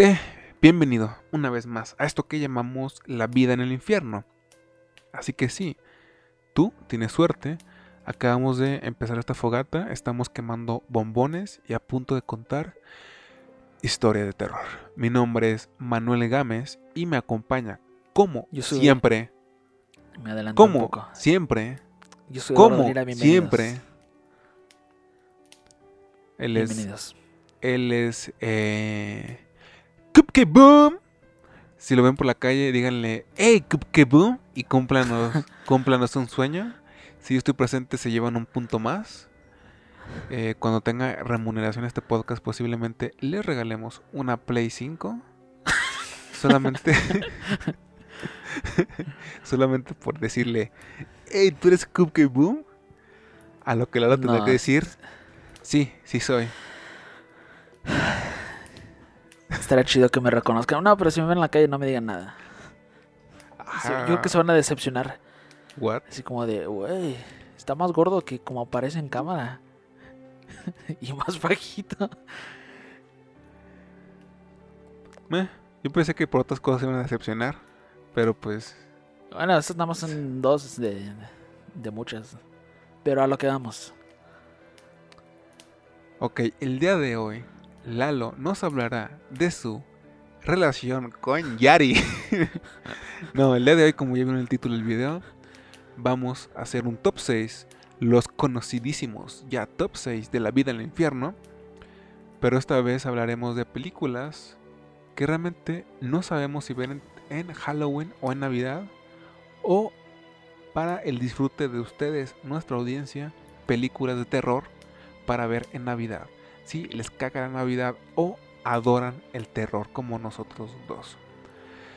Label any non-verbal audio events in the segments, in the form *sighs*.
Sé bienvenido una vez más a esto que llamamos la vida en el infierno. Así que sí, tú tienes suerte. Acabamos de empezar esta fogata, estamos quemando bombones y a punto de contar historia de terror. Mi nombre es Manuel Gámez y me acompaña como Yo soy- siempre, Me adelanto un como poco. siempre, Yo soy como Rodríguez, siempre. Él es Bienvenidos. Él es. Eh, Boom. Si lo ven por la calle, díganle, hey, Cupcake Boom. Y cúmplanos, *laughs* cúmplanos un sueño. Si yo estoy presente, se llevan un punto más. Eh, cuando tenga remuneración este podcast, posiblemente les regalemos una Play 5. *laughs* Solamente. *laughs* solamente por decirle, hey, tú eres Cupcake Boom. A lo que Lalo tendrá No. que decir, sí, sí soy. *sighs* Estaría chido que me reconozcan. No, pero si me ven en la calle no me digan nada. Sí, yo creo que se van a decepcionar. What? Así como de, güey, está más gordo que como aparece en cámara. *laughs* y más bajito. Eh, yo pensé que por otras cosas se iban a decepcionar. Pero pues. Bueno, estos nada más son dos de, de muchas. Pero a lo que vamos. Ok, el día de hoy, Lalo nos hablará de su relación con Yari. *laughs* no, el día de hoy, como ya vieron el título del video, vamos a hacer un top 6. Los conocidísimos ya top 6 de la vida en el infierno. Pero esta vez hablaremos de películas que realmente no sabemos si ver en Halloween o en Navidad. O para el disfrute de ustedes, nuestra audiencia, películas de terror para ver en Navidad. Si les caga la Navidad o adoran el terror como nosotros dos.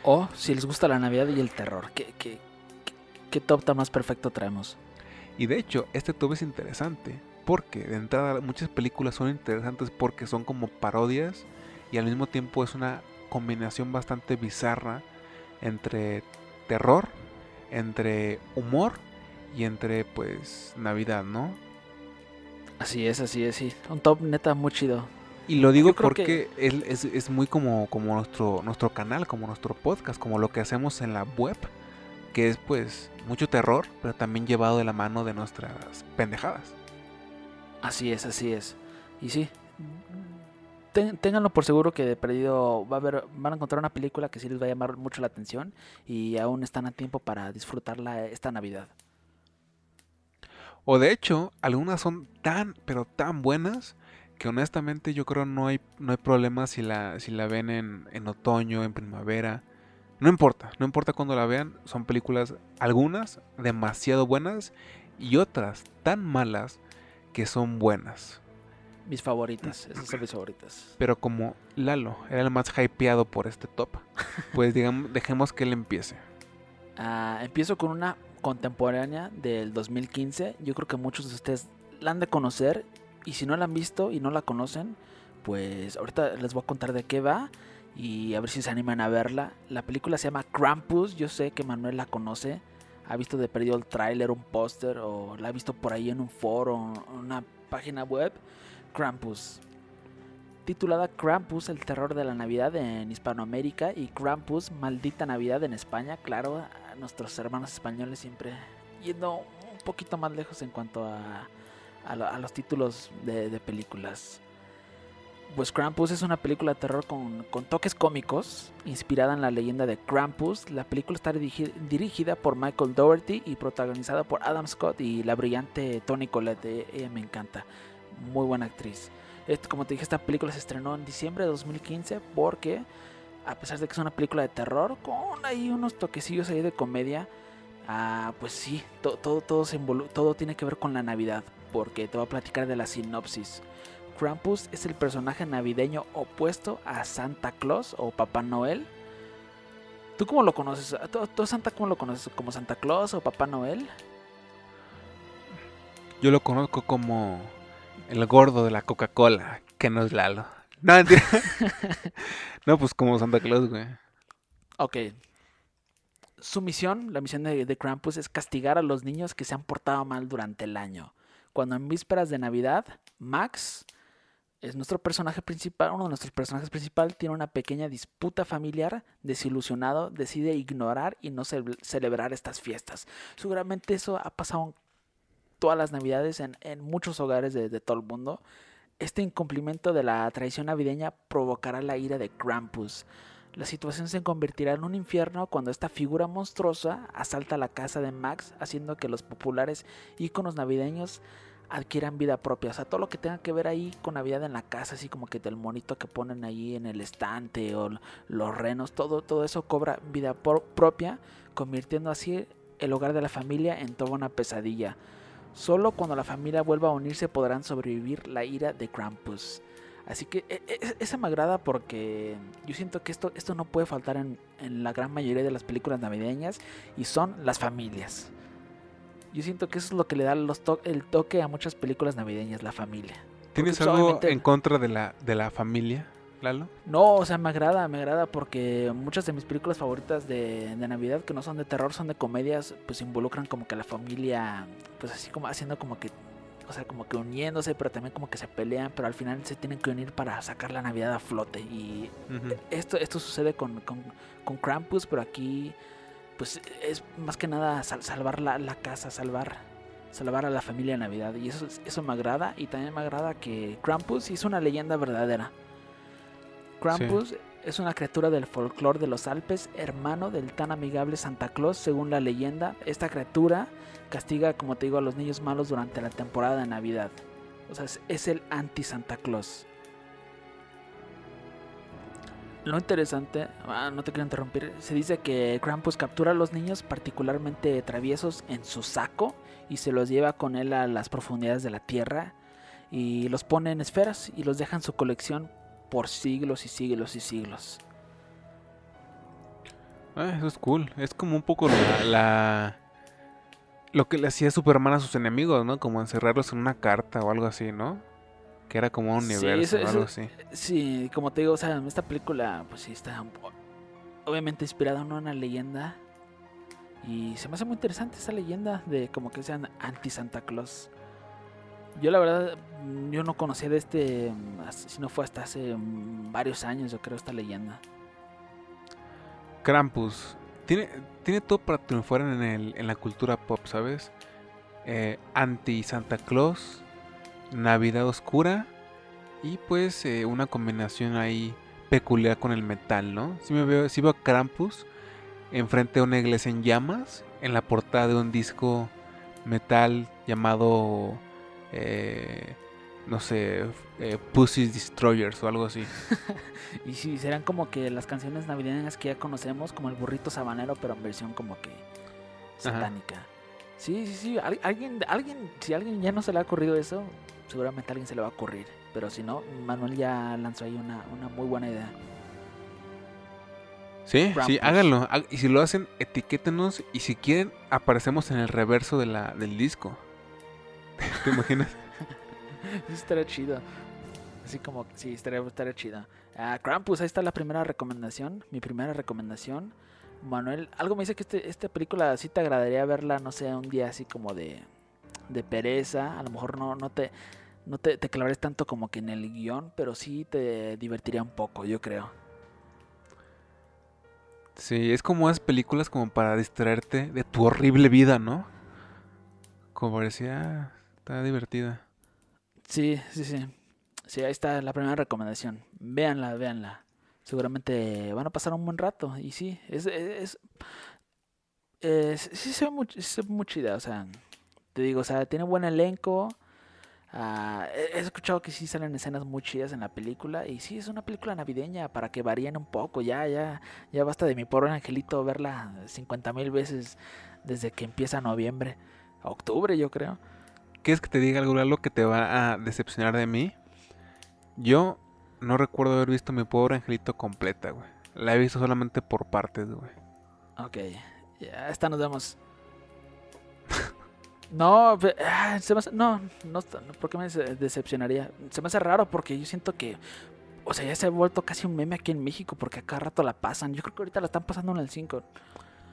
O si les gusta la Navidad y el terror. ¿Qué, qué, qué, qué top tan más perfecto traemos? Y de hecho, este top es interesante porque de entrada muchas películas son interesantes porque son como parodias y al mismo tiempo es una combinación bastante bizarra entre terror, entre humor y entre pues Navidad, ¿no? Así es, así es, sí. Un top neta muy chido. Y lo digo porque es, es- es muy como, como nuestro, nuestro canal, como nuestro podcast, como lo que hacemos en la web, que es pues mucho terror, pero también llevado de la mano de nuestras pendejadas. Así es, así es. Y sí, ten- ténganlo por seguro que de perdido va a haber, van a encontrar una película que sí les va a llamar mucho la atención y aún están a tiempo para disfrutarla esta Navidad. O de hecho, algunas son tan, pero tan buenas que honestamente yo creo no hay, no hay problema si la, si la ven en, en otoño, en primavera. No importa, no importa cuando la vean, son películas, algunas demasiado buenas y otras tan malas que son buenas. Mis favoritas, esas son mis favoritas. Pero como Lalo era el más hypeado por este top, pues digamos, dejemos que él empiece. Ah, empiezo con una contemporánea del 2015. Yo creo que muchos de ustedes la han de conocer. Y si no la han visto y no la conocen, pues ahorita les voy a contar de qué va. Y a ver si se animan a verla. La película se llama Krampus. Yo sé que Manuel la conoce. Ha visto de perdido el tráiler, un póster. O la ha visto por ahí en un foro, en una página web. Krampus. Titulada Krampus, el terror de la Navidad en Hispanoamérica. Y Krampus, maldita Navidad en España. Claro, nuestros hermanos españoles siempre yendo un poquito más lejos en cuanto a, a, lo- a los títulos de, de películas. Pues Krampus es una película de terror con, con toques cómicos, inspirada en la leyenda de Krampus. La película está dirigi- dirigida por Michael Dougherty y protagonizada por Adam Scott y la brillante Toni Collette. Eh, Ella me encanta, muy buena actriz. Como te dije, esta película se estrenó en diciembre de 2015 porque, a pesar de que es una película de terror, con ahí unos toquecillos ahí de comedia, ah, pues sí, to- todo, todo, se todo tiene que ver con la Navidad, porque te voy a platicar de la sinopsis. Krampus es el personaje navideño opuesto a Santa Claus o Papá Noel. ¿Tú cómo lo conoces? ¿Tú, tú Santa cómo lo conoces? ¿Como Santa Claus o Papá Noel? Yo lo conozco como el gordo de la Coca-Cola, que no es Lalo. No, mentira. *laughs* *laughs* no, pues como Santa Claus, güey. Ok. Su misión, la misión de, de Krampus, es castigar a los niños que se han portado mal durante el año. Cuando en vísperas de Navidad, Max es nuestro personaje principal, uno de nuestros personajes principal tiene una pequeña disputa familiar, desilusionado, decide ignorar y no ce- celebrar estas fiestas. Seguramente eso ha pasado en todas las navidades en, en muchos hogares de, de todo el mundo. Este incumplimiento de la tradición navideña provocará la ira de Krampus. La situación se convertirá en un infierno cuando esta figura monstruosa asalta la casa de Max, haciendo que los populares íconos navideños adquieran vida propia. O sea, todo lo que tenga que ver ahí con Navidad en la casa, así como que del monito que ponen ahí en el estante o los renos, todo, todo eso cobra vida propia, convirtiendo así el hogar de la familia en toda una pesadilla. Solo cuando la familia vuelva a unirse podrán sobrevivir la ira de Krampus. Así que e- e- esa me agrada porque yo siento que esto, esto no puede faltar en, en la gran mayoría de las películas navideñas y son las familias. Yo siento que eso es lo que le da los to- el toque a muchas películas navideñas, la familia. ¿Tienes algo en contra de la, de la familia, Lalo? No, o sea, me agrada, me agrada porque muchas de mis películas favoritas de, de Navidad que no son de terror, son de comedias, pues involucran como que a la familia, pues así como haciendo como que, o sea, como que uniéndose, pero también como que se pelean, pero al final se tienen que unir para sacar la Navidad a flote. Y esto, esto sucede con, con, con Krampus, pero aquí pues es más que nada sal- salvar la, la casa, salvar salvar a la familia de Navidad. Y eso, eso me agrada. Y también me agrada que Krampus es una leyenda verdadera. Krampus es una criatura del folclore de los Alpes, hermano del tan amigable Santa Claus, según la leyenda. Esta criatura castiga, como te digo, a los niños malos durante la temporada de Navidad. O sea, es, es el anti-Santa Claus. Lo interesante, ah, no te quiero interrumpir, se dice que Krampus captura a los niños particularmente traviesos en su saco y se los lleva con él a las profundidades de la tierra y los pone en esferas y los deja en su colección por siglos y siglos y siglos. Ah, eso es cool. Es como un poco la, la- lo que le hacía Superman a sus enemigos, ¿no? Como encerrarlos en una carta o algo así, ¿no? Que era como un Sí, universo eso- o algo eso- así. Sí, como te digo, o sea, esta película pues sí está obviamente inspirada en una leyenda y se me hace muy interesante esa leyenda de como que sean anti Santa Claus. Yo la verdad, mm, yo no conocía de este, mm, si no fue hasta hace mm, varios años, yo creo, esta leyenda. Krampus. Tiene, tiene todo para triunfar en, el, en la cultura pop, ¿sabes? Eh, Anti-Santa Claus, Navidad Oscura y pues eh, una combinación ahí peculiar con el metal, ¿no? Si me veo, si veo a Krampus enfrente de una iglesia en llamas, en la portada de un disco metal llamado, eh, no sé, eh, Pussy's Destroyers o algo así. *laughs* Y sí, serán como que las canciones navideñas que ya conocemos, como el burrito sabanero, pero en versión como que satánica. Sí, sí, sí. al- alguien, alguien, si a alguien ya no se le ha ocurrido eso, seguramente a alguien se le va a ocurrir. Pero si no, Manuel ya lanzó ahí una, una muy buena idea. Sí, sí, háganlo. Y si lo hacen, etiquétenos. Y si quieren, aparecemos en el reverso de la, del disco. ¿Te imaginas? *laughs* Sí, estaría chido. Así como, sí, estaría, estaría chido. Ah, Krampus, ahí está la primera recomendación. Mi primera recomendación. Manuel, algo me dice que este, esta película sí te agradaría verla, no sé, un día así como de, de pereza. A lo mejor no, no te no te, te clavares tanto como que en el guion, pero sí te divertiría un poco, yo creo. Sí, es como esas películas como para distraerte de tu horrible vida, ¿no? Como parecía, está divertida. Sí, sí, sí. Sí, ahí está la primera recomendación. Véanla, véanla. Seguramente van a pasar un buen rato. Y sí, es, es, es- sí se ve muy, se ve muy chida. O sea, te digo, o sea, tiene buen elenco. ah, he escuchado que sí salen escenas muy chidas en la película. Y sí, es una película navideña para que varíen un poco. Ya, ya, ya basta de mi pobre angelito verla 50 mil veces desde que empieza noviembre. Octubre, yo creo. ¿Quieres que te diga algo, Lalo, que te va a decepcionar de mí? Yo no recuerdo haber visto mi pobre angelito completa, güey. La he visto solamente por partes, güey. Ok, ya esta nos vemos. *laughs* No, ah, se me hace- no, no, ¿por qué me dece- decepcionaría? Se me hace raro porque yo siento que, o sea, ya se ha vuelto casi un meme aquí en México porque a cada rato la pasan. Yo creo que ahorita la están pasando en el 5.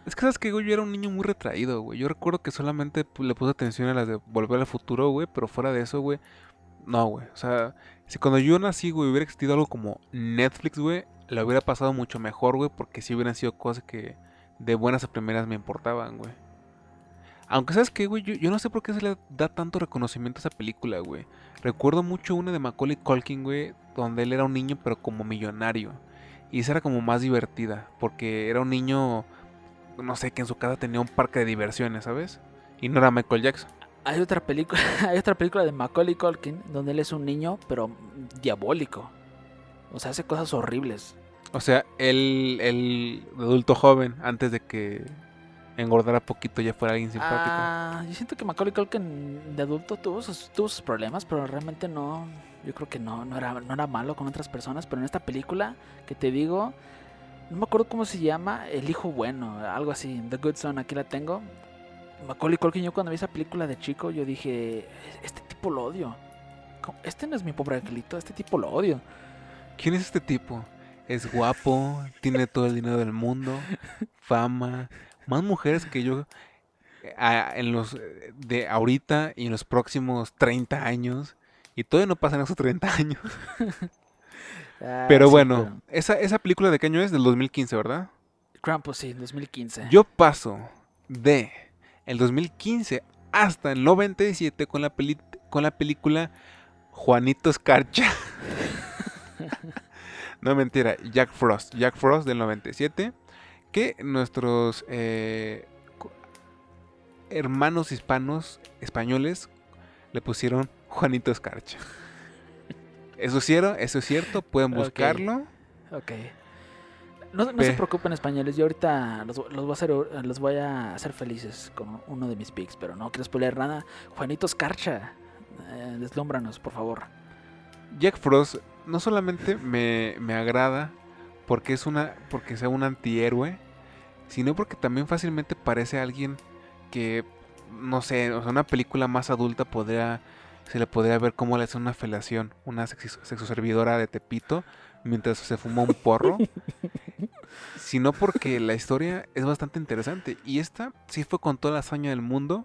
Es que sabes que güey, yo era un niño muy retraído, güey. Yo recuerdo que solamente pu- le puse atención a las de Volver al Futuro, güey, pero fuera de eso, güey, no, güey. O sea, si cuando yo nací, güey, hubiera existido algo como Netflix, güey, lo hubiera pasado mucho mejor, güey, porque sí hubieran sido cosas que de buenas a primeras me importaban, güey. Aunque, ¿sabes qué, güey? Yo, yo no sé por qué se le da tanto reconocimiento a esa película, güey. Recuerdo mucho una de Macaulay Culkin, güey, donde él era un niño, pero como millonario. Y esa era como más divertida, porque era un niño, no sé, que en su casa tenía un parque de diversiones, ¿sabes? Y no era Michael Jackson. Hay otra película, *laughs* hay otra película de Macaulay Culkin donde él es un niño, pero diabólico. O sea, hace cosas horribles. O sea, él, el adulto joven, antes de que engordara poquito ya fuera alguien simpático. Ah, yo siento que Macaulay Culkin de adulto tuvo sus, tuvo sus problemas, pero realmente no. Yo creo que no, no era, no era malo con otras personas. Pero en esta película, que te digo, no me acuerdo cómo se llama, El Hijo Bueno, algo así, The Good Son, aquí la tengo. Macaulay Culkin, yo cuando vi esa película de chico, yo dije, este tipo lo odio. Este no es mi pobre angelito, este tipo lo odio. ¿Quién es este tipo? Es guapo, tiene todo el dinero del mundo, fama, más mujeres que yo eh, a- en los de ahorita y en los próximos 30 años. Y todavía no pasan esos 30 años. *laughs* Ah, Pero sí, bueno, esa, esa película de qué año es? Del 2015, ¿verdad? Krampus, sí, 2015. Yo paso de el 2015 hasta el 97 con la, peli- con la película Juanito Escarcha. *laughs* no mentira, Jack Frost. Jack Frost del 97. Que nuestros eh, hermanos hispanos, españoles, le pusieron Juanito Escarcha. Eso es cierto, eso es cierto, pueden buscarlo. Ok. No, no se preocupen españoles, yo ahorita los, los voy a hacer, los voy a hacer felices con uno de mis picks, pero no quiero spoiler nada. Juanito Escarcha, eh, deslúmbranos, por favor. Jack Frost no solamente me, me agrada porque es una porque sea un antihéroe, sino porque también fácilmente parece alguien que no sé, o sea, una película más adulta podría se le podría ver cómo le hace una felación, una sexoservidora de Tepito mientras se fuma un porro. *laughs* sino porque la historia es bastante interesante y esta sí fue con toda la hazaña del mundo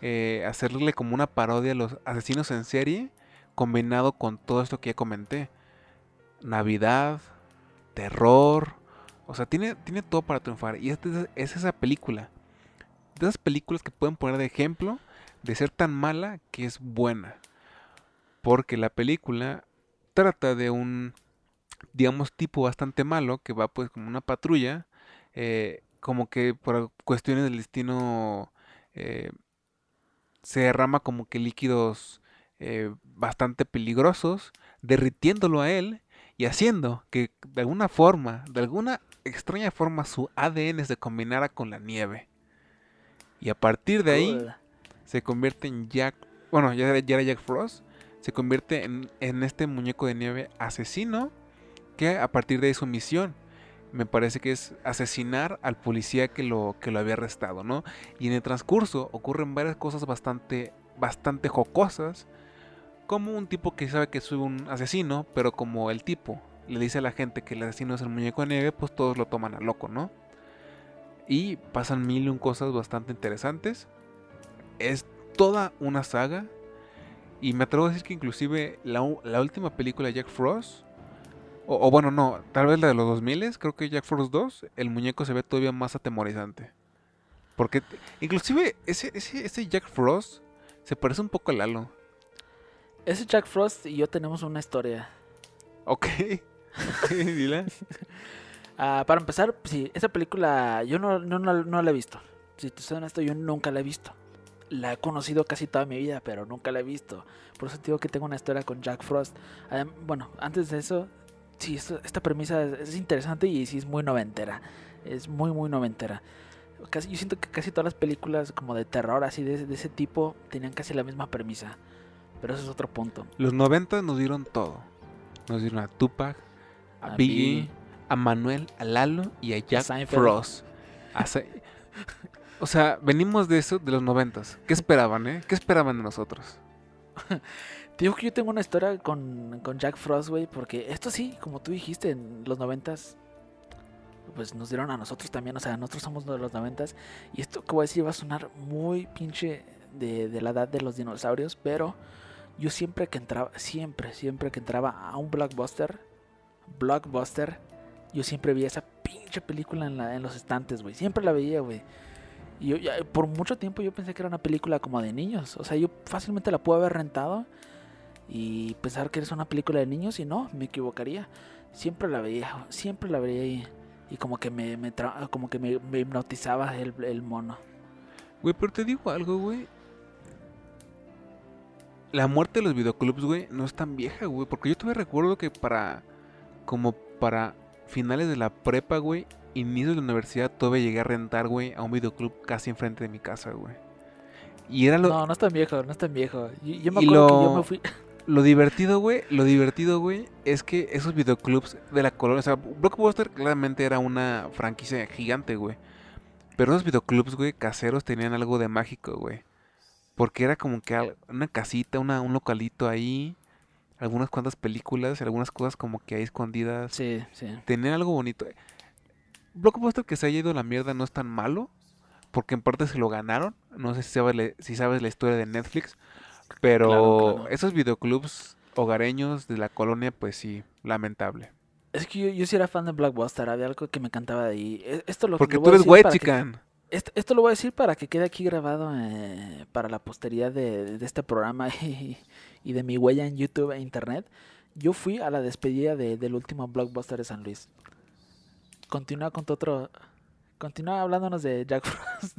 eh, hacerle como una parodia a los asesinos en serie combinado con todo esto que ya comenté. Navidad, terror, o sea, tiene, tiene todo para triunfar. Y esta es, es esa película. De esas películas que pueden poner de ejemplo de ser tan mala que es buena. Porque la película trata de un, digamos, tipo bastante malo que va pues como una patrulla. eh, como que por cuestiones del destino eh, se derrama como que líquidos eh, bastante peligrosos, derritiéndolo a él y haciendo que de alguna forma, de alguna extraña forma, su ADN se combinara con la nieve. Y a partir de ahí. Se convierte en Jack, bueno, ya era, ya Jack Frost, se convierte en, en este muñeco de nieve asesino, que a partir de ahí su misión, me parece que es asesinar al policía que lo, que lo había arrestado, ¿no? Y en el transcurso ocurren varias cosas bastante, bastante jocosas, como un tipo que sabe que es un asesino, pero como el tipo le dice a la gente que el asesino es el muñeco de nieve, pues todos lo toman a loco, ¿no? Y pasan mil y un cosas bastante interesantes. Es toda una saga. Y me atrevo a decir que inclusive la, la última película de Jack Frost, o, o bueno, no, tal vez la de los 2000, creo que Jack Frost 2, el muñeco se ve todavía más atemorizante. Porque inclusive ese, ese, ese Jack Frost se parece un poco a Lalo. Ese Jack Frost y yo tenemos una historia. Ok. *laughs* Dile. *laughs* Ah, para empezar, sí, esa película yo no, no, no, no la he visto. Si te soy honesto, yo nunca la he visto. La he conocido casi toda mi vida, pero nunca la he visto. Por eso te digo que tengo una historia con Jack Frost. Bueno, antes de eso, sí, esto- esta premisa es, es interesante y sí es muy noventera. Es muy, muy noventera. Casi, yo siento que casi todas las películas como de terror así de, de ese tipo tenían casi la misma premisa. Pero eso es otro punto. Los 90 nos dieron todo. Nos dieron a Tupac, a, A Biggie, Biggie. a Manuel, a Lalo y a Jack Seinfeld. Frost. A *laughs* o sea, venimos de eso, de los 90. ¿Qué esperaban, eh? ¿Qué esperaban de nosotros? *laughs* Digo que yo tengo una historia con, con Jack Frost, güey, porque esto sí, como tú dijiste, en los noventas, pues nos dieron a nosotros también, o sea, nosotros somos de los noventas, y esto que voy a decir va a sonar muy pinche de, de la edad de los dinosaurios, pero yo siempre que entraba, siempre, siempre que entraba a un blockbuster, blockbuster, yo siempre veía esa pinche película en, la, en los estantes, güey. Siempre la veía, güey. Yo, ya, por mucho tiempo yo pensé que era una película como de niños. O sea, yo fácilmente la pude haber rentado y pensar que es una película de niños y no, me equivocaría. Siempre la veía, siempre la veía y, y como que me, me como que me, me hipnotizaba el, el mono. Güey, pero te digo algo, güey. La muerte de los videoclubs, güey, no es tan vieja, güey. Porque yo todavía recuerdo que para. Como para finales de la prepa, güey. Inicio de la universidad, todavía llegué a rentar, güey, a un videoclub casi enfrente de mi casa, güey. Y era lo, No, no es tan viejo, no es tan viejo. Yo, yo me acuerdo que yo me fui. *laughs* lo divertido, güey. Lo divertido, güey, es que esos videoclubs de la colonia. O sea, Blockbuster claramente era una franquicia gigante, güey. Pero esos videoclubs, güey, caseros tenían algo de mágico, güey. Porque era como que una casita, una, un localito ahí. Algunas cuantas películas, algunas cosas como que ahí escondidas. Sí, sí. Tenían algo bonito. Blockbuster que se haya ido a la mierda no es tan malo. Porque en parte se lo ganaron. No sé si sabes, la- si sabes la historia de Netflix. Pero Claro, claro. esos videoclubs hogareños de la colonia, pues sí, lamentable. Es que yo, yo sí era fan de Blockbuster, había algo que me encantaba de ahí. E- Esto lo, Porque lo tú eres white que- chican. Esto, esto lo voy a decir para que quede aquí grabado eh, para la posteridad de, de este programa *laughs* y, y de mi huella en YouTube e Internet. Yo fui a la despedida de- del último blockbuster de San Luis. Continúa con tu otro... Continúa hablándonos de Jack *laughs* Frost.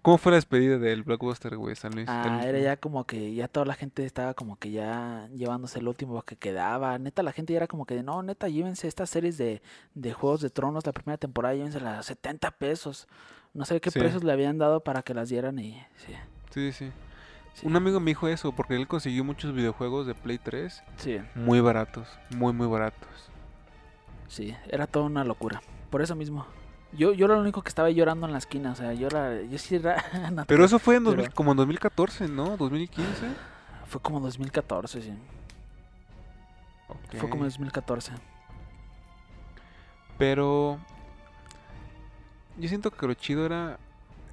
¿Cómo fue la despedida del Blockbuster, güey, San Luis? Ah, era ya como que ya toda la gente estaba como que ya llevándose el último que quedaba. Neta, la gente ya era como que, no, neta, llévense estas series de, de Juegos de Tronos, la primera temporada, llévense las 70 pesos. No sé qué Sí. precios le habían dado para que las dieran y sí. Sí, sí. Sí. Un amigo me dijo eso porque él consiguió muchos videojuegos de Play 3 Sí, muy baratos, muy, muy baratos. Sí, era toda una locura. Por eso mismo. Yo, yo era el único que estaba llorando en la esquina, o sea, yo era, yo sí era... *laughs* natural. Pero eso fue en 2000 Pero- como en 2014, ¿no? 2015. Fue como 2014, sí. Fue como Ok. 2014. Pero yo siento que lo chido era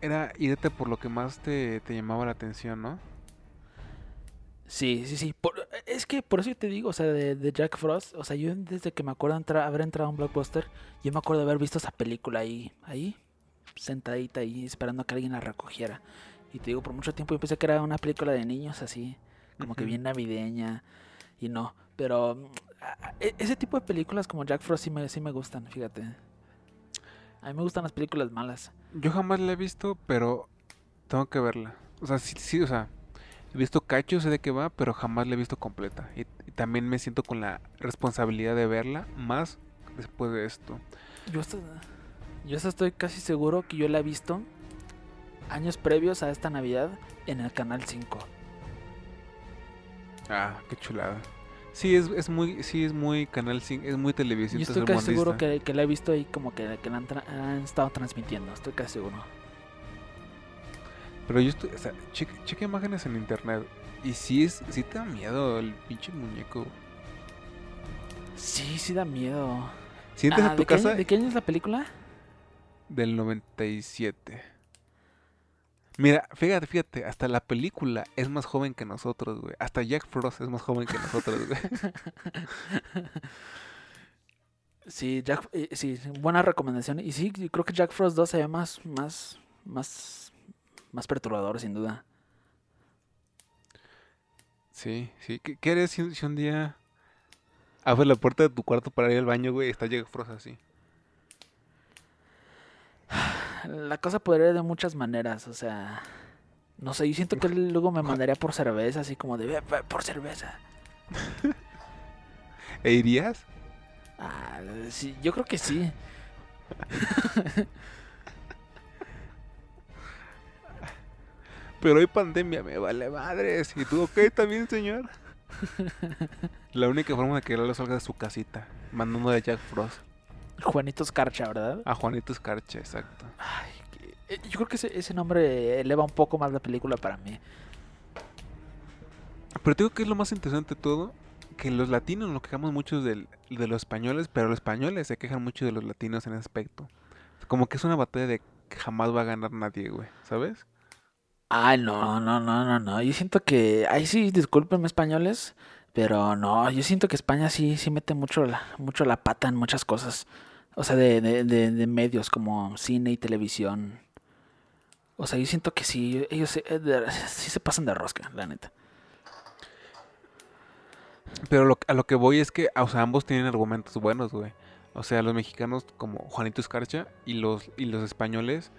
era irte por lo que más te, te llamaba la atención, ¿no? Sí, sí, sí. Por- es que por eso te digo, o sea, de, de Jack Frost, o sea, yo desde que me acuerdo entra- haber entrado a un blockbuster, yo me acuerdo de haber visto esa película ahí, ahí, sentadita ahí, esperando a que alguien la recogiera. Y te digo, por mucho tiempo yo pensé que era una película de niños así, como que bien navideña, y no. Pero mm, a- a- e- ese tipo de películas como Jack Frost sí me, sí me gustan, fíjate. A mí me gustan las películas malas. Yo jamás la he visto, pero tengo que verla. O sea, sí, sí, o sea, he visto cachos, sé de qué va, pero jamás la he visto completa. Y, y también me siento con la responsabilidad de verla más después de esto. Yo hasta, yo hasta estoy casi seguro que yo la he visto años previos a esta Navidad en el canal 5. Ah, qué chulada. Sí, es, es muy, sí, es muy canal 5, es muy televisión. Yo estoy casi seguro que, que la he visto ahí como que, que la han estado transmitiendo, estoy casi seguro. Pero yo estoy, o sea, checa, checa imágenes en internet. Y sí es, sí te da miedo el pinche muñeco. Sí, sí da miedo. Sientes Ah, a tu ¿de, qué año, casa ¿De qué año es la película? del 97. Mira, fíjate, fíjate, hasta la película es más joven que nosotros, güey. Hasta Jack Frost es más joven que nosotros, güey. *laughs* Sí, Jack, eh, sí, buena recomendación. Y sí, creo que Jack Frost 2 se ve más, más, más, más perturbador, sin duda. Sí, sí. ¿Qué, qué harías si, si un día abres la puerta de tu cuarto para ir al baño, güey, y está Jack Frost así? La cosa podría ir de muchas maneras, o sea, no sé, yo siento que él luego me mandaría por cerveza, así como de, "Ve, ve por cerveza. *laughs* ¿E irías? Ah, sí, yo creo que sí. *laughs* Pero hay pandemia, me vale madres. Y tú, ok, también, señor. *laughs* La única forma de que Lalo salga de su casita, mandando a Jack Frost. Juanito Escarcha, ¿verdad? A Juanito Escarcha, exacto. Ay, que- eh, yo creo que ese, ese nombre eleva un poco más la película para mí. Pero digo que es lo más interesante de todo, que los latinos nos quejamos mucho del- de los españoles, pero los españoles se quejan mucho de los latinos en ese aspecto. Como que es una batalla de que jamás va a ganar nadie, güey, ¿sabes? Ay, no, no, no, no, no. Yo siento que, ay, sí, discúlpenme españoles, pero no, yo siento que España sí, sí mete mucho la, mucho la pata en muchas cosas. O sea, de, de, de, de medios como cine y televisión. O sea, yo siento que sí, ellos se- eh, sí se pasan de rosca, la neta. Pero lo- a lo que voy es que, o sea, ambos tienen argumentos buenos, güey. O sea, los mexicanos como Juanito Escarcha y los, y los españoles.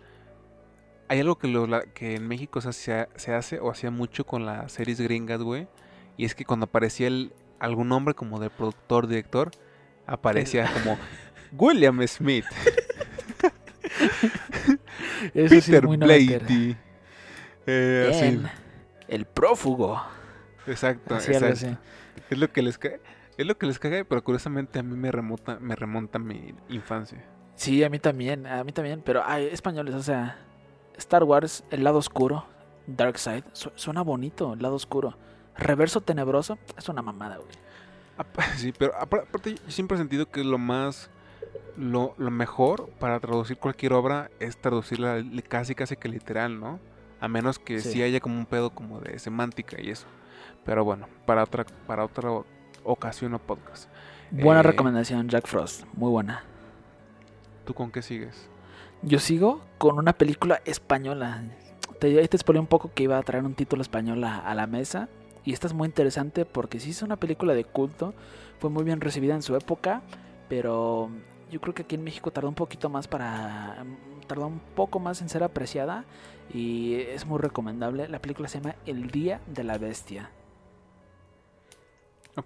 Hay algo que, la- que en México se, hace- se hace o hacía mucho con las series gringas, güey. Y es que cuando aparecía el, algún nombre como de productor, director, aparecía como William Smith, *laughs* Eso sí es Peter muy noventero. Blatty. Eh, así. En El prófugo. Exacto, Así, algo exacto. así. Es lo que les cae. Es lo que les caga, pero curiosamente a mí me remonta, me remonta a mi infancia. Sí, a mí también, a mí también, pero hay españoles, o sea, Star Wars, el lado oscuro, Dark Side, su- suena bonito, el lado oscuro. Reverso tenebroso, es una mamada, güey. *laughs* Sí, pero apar- aparte yo siempre he sentido que lo más, lo, lo mejor para traducir cualquier obra es traducirla casi casi que literal, ¿no? A menos que sí, Sí. haya como un pedo como de semántica y eso. Pero bueno, para otra, para otra ocasión o podcast. Buena Eh. recomendación, Jack Frost, muy buena. ¿Tú con qué sigues? Yo sigo con una película española. Te, ahí te spoilé un poco que iba a traer un título español a, a la mesa. Y esta es muy interesante porque sí es una película de culto. Fue muy bien recibida en su época. Pero yo creo que aquí en México tardó un poquito más para... Tardó un poco más en ser apreciada. Y es muy recomendable. La película se llama El Día de la Bestia.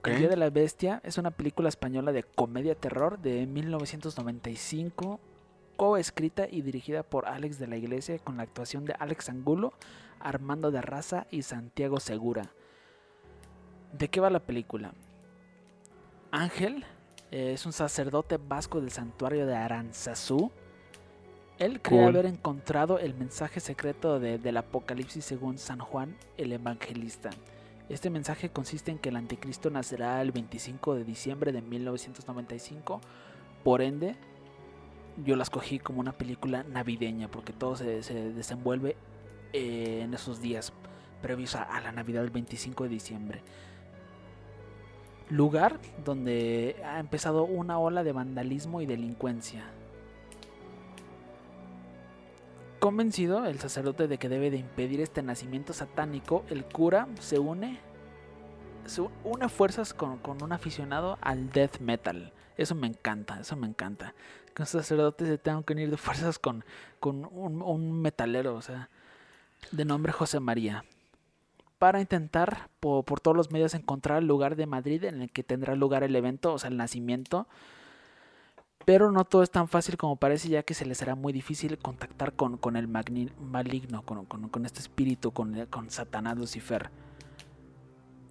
El Día de la Bestia es una película española de comedia-terror de 1995, coescrita y dirigida por Alex de la Iglesia con la actuación de Alex Angulo, Armando de Raza y Santiago Segura. ¿De qué va la película? Ángel eh, es un sacerdote vasco del santuario de Aranzazú. Él cree Cool. haber encontrado el mensaje secreto de- del Apocalipsis según San Juan el Evangelista. Este mensaje consiste en que el anticristo nacerá el 25 de diciembre de 1995. Por ende, yo la escogí como una película navideña porque todo se, se desenvuelve eh, en esos días previos a, a la Navidad del 25 de diciembre. Lugar donde ha empezado una ola de vandalismo y delincuencia. Convencido el sacerdote de que debe de impedir este nacimiento satánico, el cura se une, se une fuerzas con, con un aficionado al death metal. Eso me encanta, eso me encanta. Que un sacerdote se tenga que unir de fuerzas con, con un, metalero, o sea, de nombre José María. Para intentar po- por, todos los medios encontrar el lugar de Madrid en el que tendrá lugar el evento, o sea, el nacimiento. Pero no todo es tan fácil como parece, ya que se les será muy difícil contactar con, con el maligno, con, con- con este espíritu, con, con Satanás Lucifer.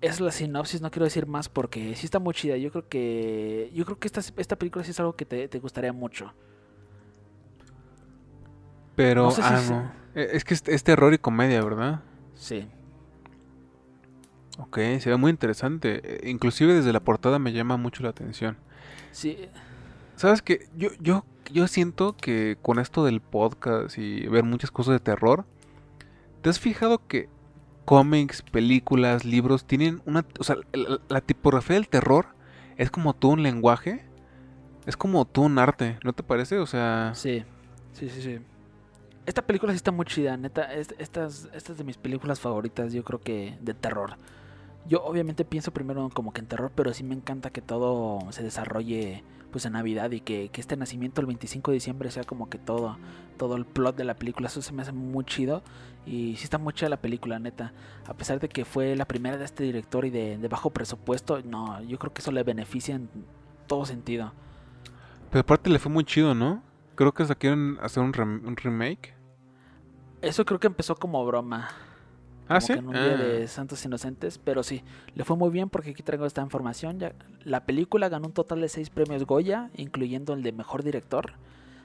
Es la sinopsis, no quiero decir más porque sí está muy chida. Yo creo que. Yo creo que esta, esta película sí es algo que te, te gustaría mucho. Pero, No sé si ah, no. Eh, Es que es, es terror y comedia, ¿verdad? Sí. Ok, se ve muy interesante. Eh, Inclusive desde la portada me llama mucho la atención. Sí. ¿Sabes qué? Yo, yo, yo siento que con esto del podcast y ver muchas cosas de terror, ¿te has fijado que cómics, películas, libros tienen una... O sea, la, tipografía del terror es como todo un lenguaje, es como todo un arte, ¿no te parece? O sea... Sí. Sí, sí, sí. Esta película sí está muy chida, neta. es- Estas, estas de mis películas favoritas, yo creo que de terror. Yo obviamente pienso primero como que en terror, pero sí me encanta que todo se desarrolle pues en Navidad y que, que este nacimiento el 25 de diciembre sea como que todo, todo el plot de la película. Eso se me hace muy chido. Y sí está muy chida la película, neta. A pesar de que fue la primera de este director y de, de bajo presupuesto, no, yo creo que eso le beneficia en todo sentido. Pero aparte le fue muy chido, ¿no? Creo que se quieren hacer un, rem- un remake. Eso creo que empezó como broma. Ah, como sí. que en un día Ah. de Santos Inocentes, pero sí, le fue muy bien porque aquí traigo esta información. Ya, la película ganó un total de seis premios Goya, incluyendo el de mejor director,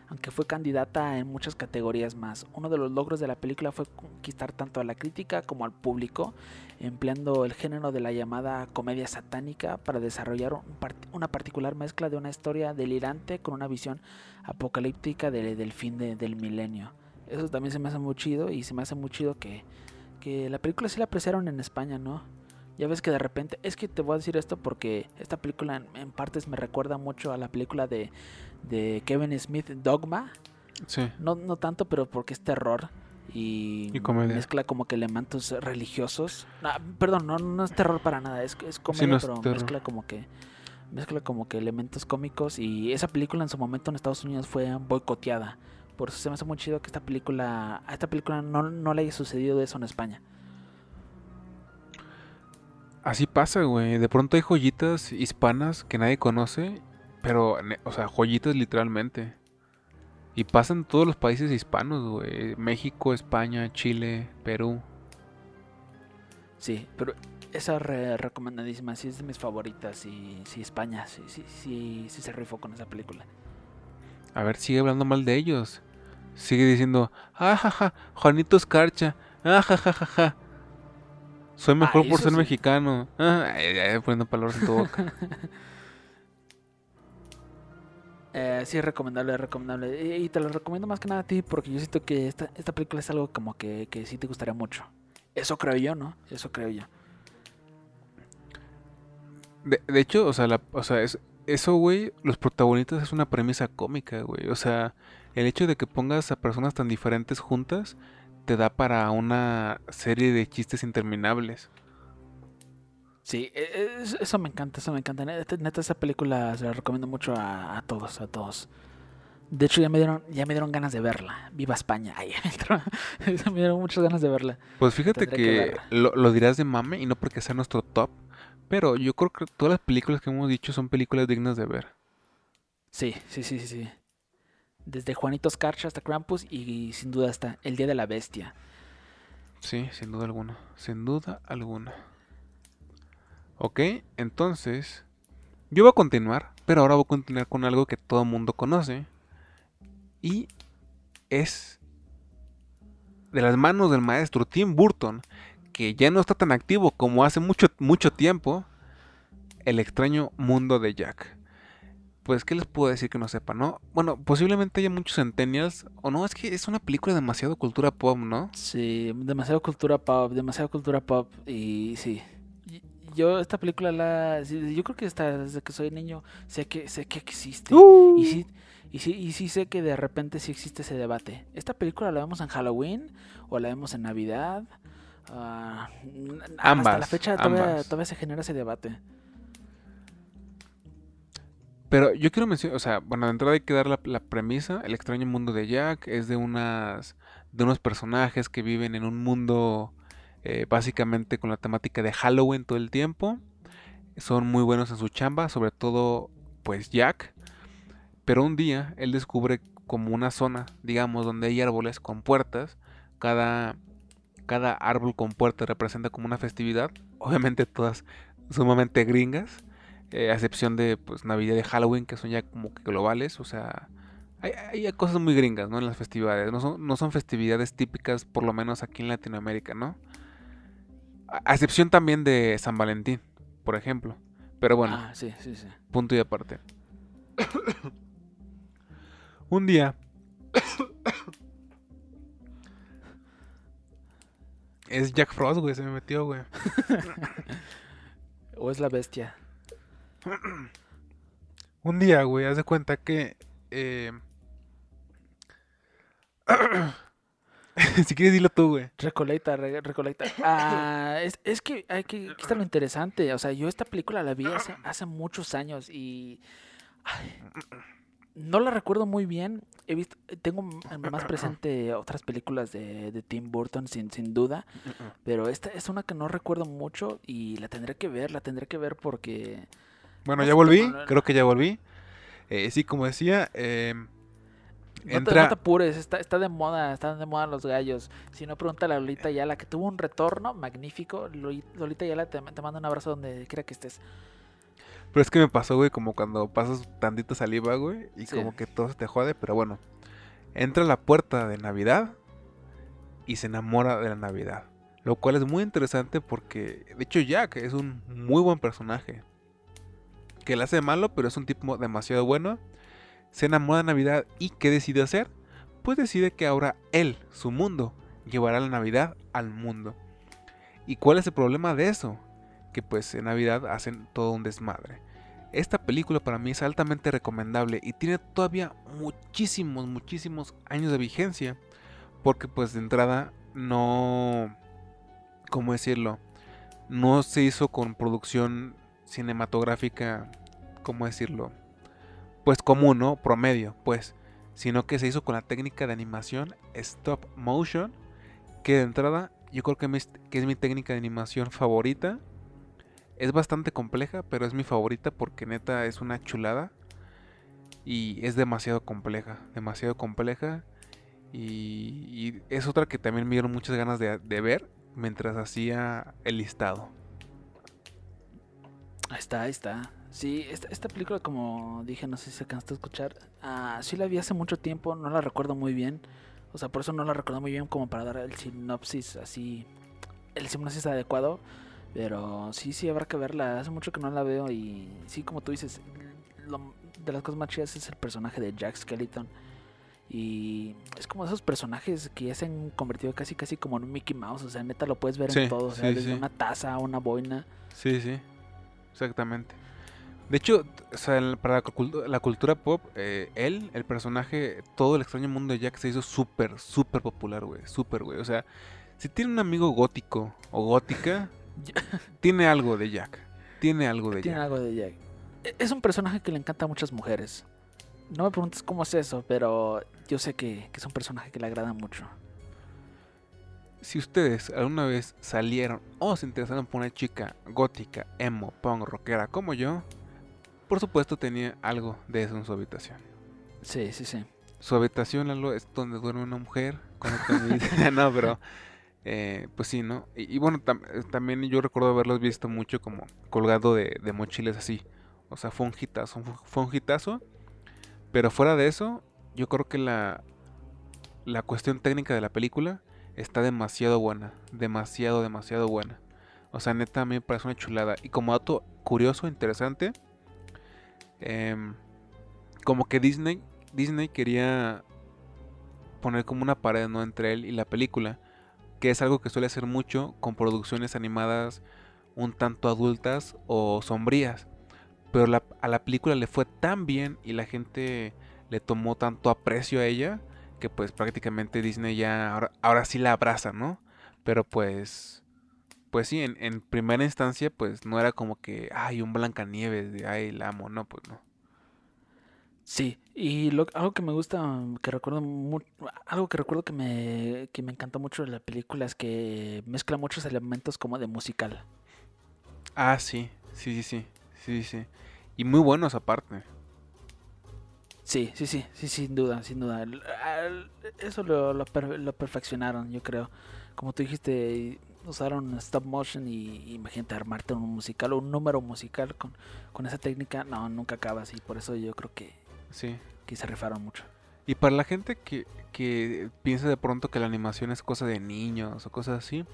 aunque fue candidata en muchas categorías más. Uno de los logros de la película fue conquistar tanto a la crítica como al público, empleando el género de la llamada comedia satánica para desarrollar un part- una particular mezcla de una historia delirante con una visión apocalíptica de- del fin de- del milenio. Eso también se me hace muy chido y se me hace muy chido que que la película sí la apreciaron en España, ¿no? Ya ves que de repente, es que te voy a decir esto porque esta película en, en partes me recuerda mucho a la película de, de Kevin Smith, Dogma. Sí. No, no tanto, pero porque es terror. Y, Y comedia. mezcla como que elementos religiosos. Ah, perdón, no, no es terror para nada, es, es comedia, no es pero terror. mezcla como que mezcla como que elementos cómicos y esa película en su momento en Estados Unidos fue boicoteada. Por eso se me hace muy chido que esta película, a esta película no, no le haya sucedido eso en España. Así pasa, güey. De pronto hay joyitas hispanas que nadie conoce, pero, o sea, joyitas literalmente. Y pasan todos los países hispanos, güey. México, España, Chile, Perú. Sí, pero esa re- recomendadísima, sí es de mis favoritas y sí España, sí, sí, sí, sí se rifó con esa película. A ver, sigue hablando mal de ellos. Sigue diciendo, ajaja, Juanito Escarcha, ajajajaja. Soy mejor Ah, por eso ser sí. mexicano. Ah, ay, ay, poniendo palabras en tu boca. *laughs* Eh, sí, es recomendable, es recomendable. Y, y te lo recomiendo más que nada a ti porque yo siento que esta, esta película es algo como que, que sí te gustaría mucho. Eso creo yo, ¿no? Eso creo yo. De, de hecho, o sea, la, o sea es, eso, güey, los protagonistas es una premisa cómica, güey. O sea, el hecho de que pongas a personas tan diferentes juntas te da para una serie de chistes interminables. Sí, e- e- es- eso me encanta, eso me encanta. Neta, neta, esa película se la recomiendo mucho a, a todos, a todos. De hecho, ya me dieron, ya me dieron ganas de verla. Viva España. Ay, *laughs* me dieron muchas ganas de verla. Pues fíjate Tendré que lo, lo dirás de mame y no porque sea nuestro top, pero yo creo que todas las películas que hemos dicho son películas dignas de ver. Sí, sí, sí, sí, sí. Desde Juanito Scarcha hasta Krampus y, sin duda hasta El Día de la Bestia. Sí, sin duda alguna. Sin duda alguna. Ok, entonces. Yo voy a continuar, pero ahora voy a continuar con algo que todo el mundo conoce. Y es de las manos del maestro Tim Burton, que ya no está tan activo como hace mucho, mucho tiempo. El extraño mundo de Jack. Pues, ¿qué les puedo decir que no sepan, no? Bueno, posiblemente haya muchos centennials, o no, es que es una película demasiado cultura pop, ¿no? Sí, demasiado cultura pop, demasiado cultura pop y sí. Yo esta película la yo creo que hasta desde que soy niño sé que sé que existe. Uh. Y sí y sí y sí sé que de repente sí existe ese debate. ¿Esta película la vemos en Halloween o la vemos en Navidad? Ah, n- hasta la Ambas, fecha todavía, ambas. todavía se genera ese debate. Pero yo quiero mencionar, o sea, bueno, de entrada hay que dar la, premisa. El extraño mundo de Jack es de unas de unos personajes que viven en un mundo eh, básicamente con la temática de Halloween todo el tiempo. Son muy buenos en su chamba, sobre todo pues Jack. Pero un día él descubre como una zona, digamos, donde hay árboles con puertas. Cada, cada árbol con puerta representa como una festividad. Obviamente todas sumamente gringas. Eh, a excepción de pues Navidad y Halloween, que son ya como que globales. O sea, hay, hay cosas muy gringas, ¿no? En las festividades. No son, no son festividades típicas, por lo menos aquí en Latinoamérica, ¿no? A, a excepción también de San Valentín, por ejemplo. Pero bueno, Ah, sí, sí, sí. punto y aparte. *coughs* Un día. *coughs* es Jack Frost, güey, se me metió, güey. *laughs* O es la bestia. *clears throat* Un día, güey, haz de cuenta que. eh, *clears throat* si quieres, dilo tú, güey. Recolecta, re-. Ah, es, es que hay que aquí está lo interesante. O sea, yo esta película la vi hace, hace muchos años y no la recuerdo muy bien. He visto, tengo más presente otras películas de, de Tim Burton, sin, sin duda. Pero esta es una que no recuerdo mucho y la tendré que ver, la tendré que ver porque Bueno, No ya volví, creo que ya volví. Eh, sí, como decía, eh, no te, no entra. te apures, está, está de moda, están de moda los gallos. Si no, pregunta a Lolita Yala, que tuvo un retorno magnífico. Loli- Lolita Yala, te, te mando un abrazo donde quiera que estés. Pero es que me pasó, güey, como cuando pasas tantita saliva, güey, y Sí. como que todo se te jode, pero bueno. Entra a la puerta de Navidad y se enamora de la Navidad. Lo cual es muy interesante porque, de hecho, Jack es un muy buen personaje. Que le hace malo, pero es un tipo demasiado bueno. Se enamora de Navidad y ¿qué decide hacer? Pues decide que ahora él, su mundo, llevará la Navidad al mundo. ¿Y cuál es el problema de eso? Que pues en Navidad hacen todo un desmadre. Esta película para mí es altamente recomendable y tiene todavía muchísimos, muchísimos años de vigencia. Porque pues de entrada no... ¿Cómo decirlo? No se hizo con producción cinematográfica, ¿cómo decirlo? Pues común, ¿no? Promedio, pues. Sino que se hizo con la técnica de animación stop motion. Que de entrada yo creo que, es mi técnica de animación favorita. Es bastante compleja, pero es mi favorita porque neta es una chulada. Y es demasiado compleja, demasiado compleja. Y, es otra que también me dieron muchas ganas de, ver mientras hacía el listado. Ahí está, ahí está. Sí, esta, película, como dije, no sé si se cansaste de escuchar. Ah, sí la vi hace mucho tiempo, no la recuerdo muy bien. O sea, por eso no la recuerdo muy bien como para dar el sinopsis así, el sinopsis adecuado. Pero sí, sí, habrá que verla. Hace mucho que no la veo y sí, como tú dices, de las cosas más chidas es el personaje de Jack Skeleton. Y es como esos personajes que ya se han convertido casi casi como en un Mickey Mouse. O sea, neta lo puedes ver en todo. O sea, desde una taza una boina. Sí, sí. Exactamente. De hecho, para la cultura pop, eh, él, el personaje, todo el extraño mundo de Jack se hizo súper, súper popular, güey. Súper, güey. O sea, si tiene un amigo gótico o gótica, tiene algo de Jack. Tiene algo de Jack. Tiene algo de Jack. E, es un personaje que le encanta a muchas mujeres. No me preguntes cómo es eso, pero yo sé que, que es un personaje que le agrada mucho. Si ustedes alguna vez salieron o se interesaron por una chica gótica, emo, punk, rockera como yo, por supuesto tenía algo de eso en su habitación. Sí, sí, sí. Su habitación, es donde duerme una mujer. *laughs* no, pero... Eh, pues sí, ¿no? Y, bueno, también yo recuerdo haberlos visto mucho como colgado de, de mochilas así. O sea, fue un hitazo, fue un hitazo. Pero fuera de eso, yo creo que la, la cuestión técnica de la película está demasiado buena. Demasiado, demasiado buena. O sea, neta, a mí me parece una chulada. Y como dato curioso, interesante, Em, como que Disney, Disney quería poner como una pared ¿no? entre él y la película, que es algo que suele hacer mucho con producciones animadas un tanto adultas o sombrías. Pero a la película le fue tan bien y la gente le tomó tanto aprecio a ella que pues prácticamente Disney ya ahora, ahora sí la abraza, ¿no? Pero pues pues sí, en, primera instancia, pues no era como que, ay, un Blancanieves, de, ay, la amo, no, pues no. Sí, y lo, algo que me gusta, que recuerdo algo que recuerdo que me, que me encantó mucho de la película es que mezcla muchos elementos como de musical. Ah, sí, sí, sí, sí, sí, sí. Y muy buenos aparte. Sí, sí, sí, sí, sin duda, sin duda. Eso lo, lo, lo perfeccionaron, yo creo. Como tú dijiste, usaron stop motion y imagínate armarte un musical o un número musical con, con esa técnica, no, nunca acabas y por eso yo creo que, sí. que se rifaron mucho. Y para la gente que, que piensa de pronto que la animación es cosa de niños o cosas así,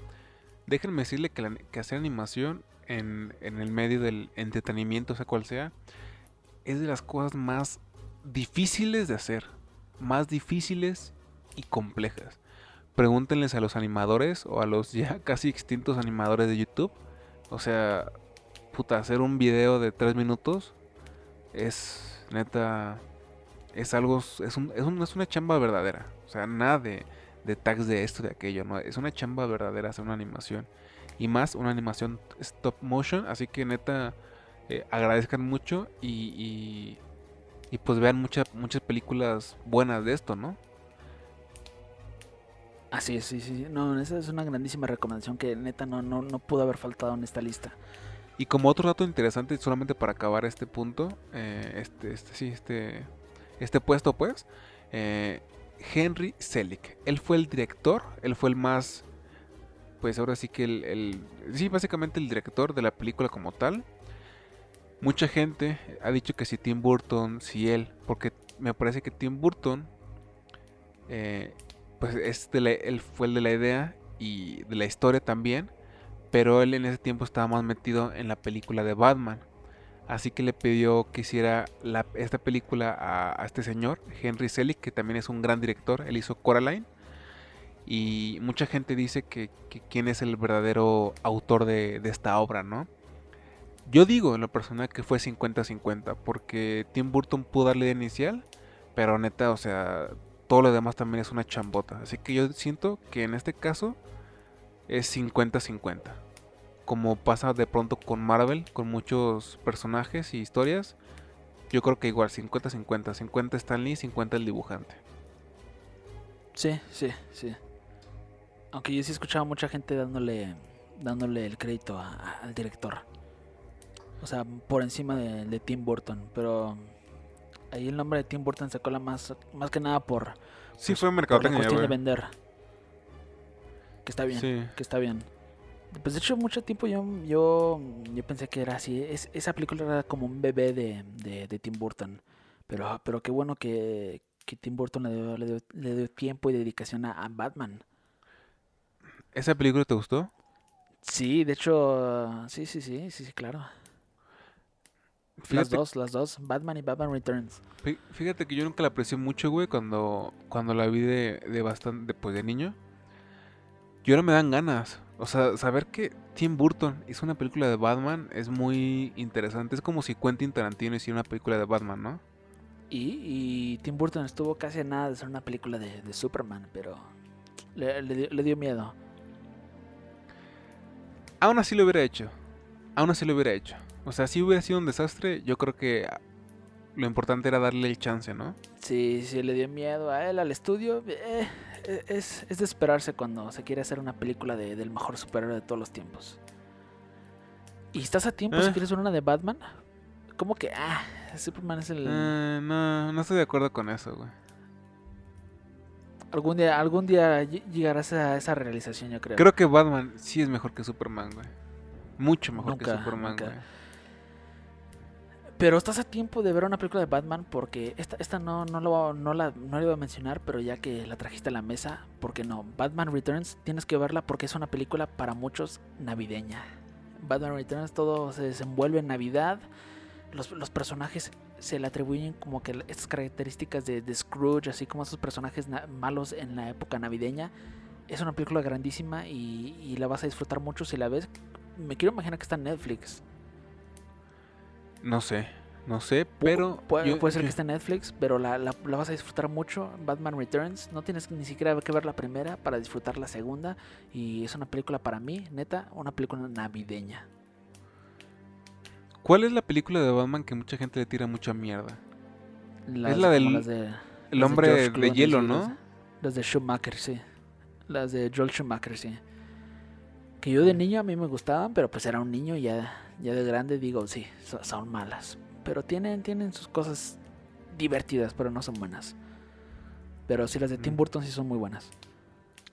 déjenme decirle que, que hacer animación en, en el medio del entretenimiento, sea cual sea, es de las cosas más difíciles de hacer, más difíciles y complejas pregúntenles a los animadores o a los ya *laughs* casi extintos animadores de YouTube. O sea, puta, hacer un video de 3 minutos es neta. Es algo. Es, un, es, una chamba verdadera. O sea, nada de, de tags de esto, de aquello. Es una chamba verdadera hacer una animación. Y más una animación stop motion. Así que neta. Eh, agradezcan mucho y, y pues vean muchas muchas películas buenas de esto, ¿no? Así es, sí, sí. No, esa es una grandísima recomendación que neta no, no, no pudo haber faltado en esta lista. Y como otro dato interesante, solamente para acabar este punto, eh, este, este, sí, este, este puesto, pues, eh, Henry Selick. Él fue el director, él fue el más, pues ahora sí que el, el, sí, básicamente el director de la película como tal. Mucha gente ha dicho que si Tim Burton, si él, porque me parece que Tim Burton eh, pues él fue el de la idea y de la historia también, pero él en ese tiempo estaba más metido en la película de Batman. Así que le pidió que hiciera esta película a, este señor, Henry Selick, que también es un gran director. Él hizo Coraline. Y mucha gente dice que, quién es el verdadero autor de esta obra, ¿no? Yo digo en lo personal que fue 50-50, porque Tim Burton pudo darle de inicial, pero neta, o sea, todo lo demás también es una chambota. Así que yo siento que en este caso es 50-50. Como pasa de pronto con Marvel, con muchos personajes y historias, yo creo que igual 50-50. 50 Stan Lee, 50 el dibujante. Sí, sí, sí. Aunque yo sí escuchaba mucha gente dándole dándole el crédito al director. O sea, por encima de, de Tim Burton. Pero ahí el nombre de Tim Burton se cola más, más que nada por, Sí, Pues, fue por la cuestión de vender. Que está bien, Sí. que está bien. Pues de hecho mucho tiempo yo, yo, yo pensé que era así. Es, esa película era como un bebé de, de, de Tim Burton. Pero, pero qué bueno que, que Tim Burton le dio, le dio, le dio tiempo y dedicación a, a Batman. ¿Esa película te gustó? Sí, de hecho, sí, sí, sí, sí, sí, claro. Las dos, las dos. Batman y Batman Returns. fí- fíjate que yo nunca la aprecié mucho, güey, cuando, cuando la vi de, de bastante, pues de niño. Yo ahora me dan ganas. O sea, saber que Tim Burton hizo una película de Batman es muy interesante. Es como si Quentin Tarantino hiciera una película de Batman, ¿no? Y, y Tim Burton estuvo casi a nada de hacer una película de, de Superman, pero le, le dio, le dio miedo. Aún así lo hubiera hecho. Aún así lo hubiera hecho. O sea, si hubiera sido un desastre, yo creo que ah, lo importante era darle el chance, ¿no? Sí, sí, le dio miedo a él, al estudio. eh, eh, es, es de esperarse cuando se quiere hacer una película de- del mejor superhéroe de todos los tiempos. ¿Y estás a tiempo si Eh. quieres ver una de Batman? ¿Cómo que, ah, Superman es el... Eh, no, no estoy de acuerdo con eso, güey. Algún día, algún día ll- llegarás a esa realización, yo creo. Creo que Batman sí es mejor que Superman, güey. Mucho mejor que Superman, nunca. güey. Pero estás a tiempo de ver una película de Batman porque esta, esta no, no, lo, no, la, no la iba a mencionar, pero ya que la trajiste a la mesa, ¿por qué no? Batman Returns tienes que verla porque es una película para muchos navideña. Batman Returns todo se desenvuelve en Navidad. Los, los personajes se le atribuyen como que estas características de, Scrooge, así como esos personajes na- malos en la época navideña. Es una película grandísima y la vas a disfrutar mucho si la ves. Me quiero imaginar que está en Netflix. No sé, no sé, pero... Puede, yo- puede ser yo- que esté en Netflix, pero la, la- la vas a disfrutar mucho. Batman Returns. No tienes ni siquiera que ver la primera para disfrutar la segunda. Y es una película para mí, neta, una película navideña. ¿Cuál es la película de Batman que mucha gente le tira mucha mierda? Las, la del- de, El hombre de, Clooney, hielo, ¿no? Las de Schumacher, sí. Las de Joel Schumacher, sí. Que yo de niño a mí me gustaban, pero pues era un niño y ya, ya de grande digo, sí, so- son malas. Pero tienen, tienen sus cosas divertidas, pero no son buenas. Pero sí, las de Tim Mm. Burton sí son muy buenas.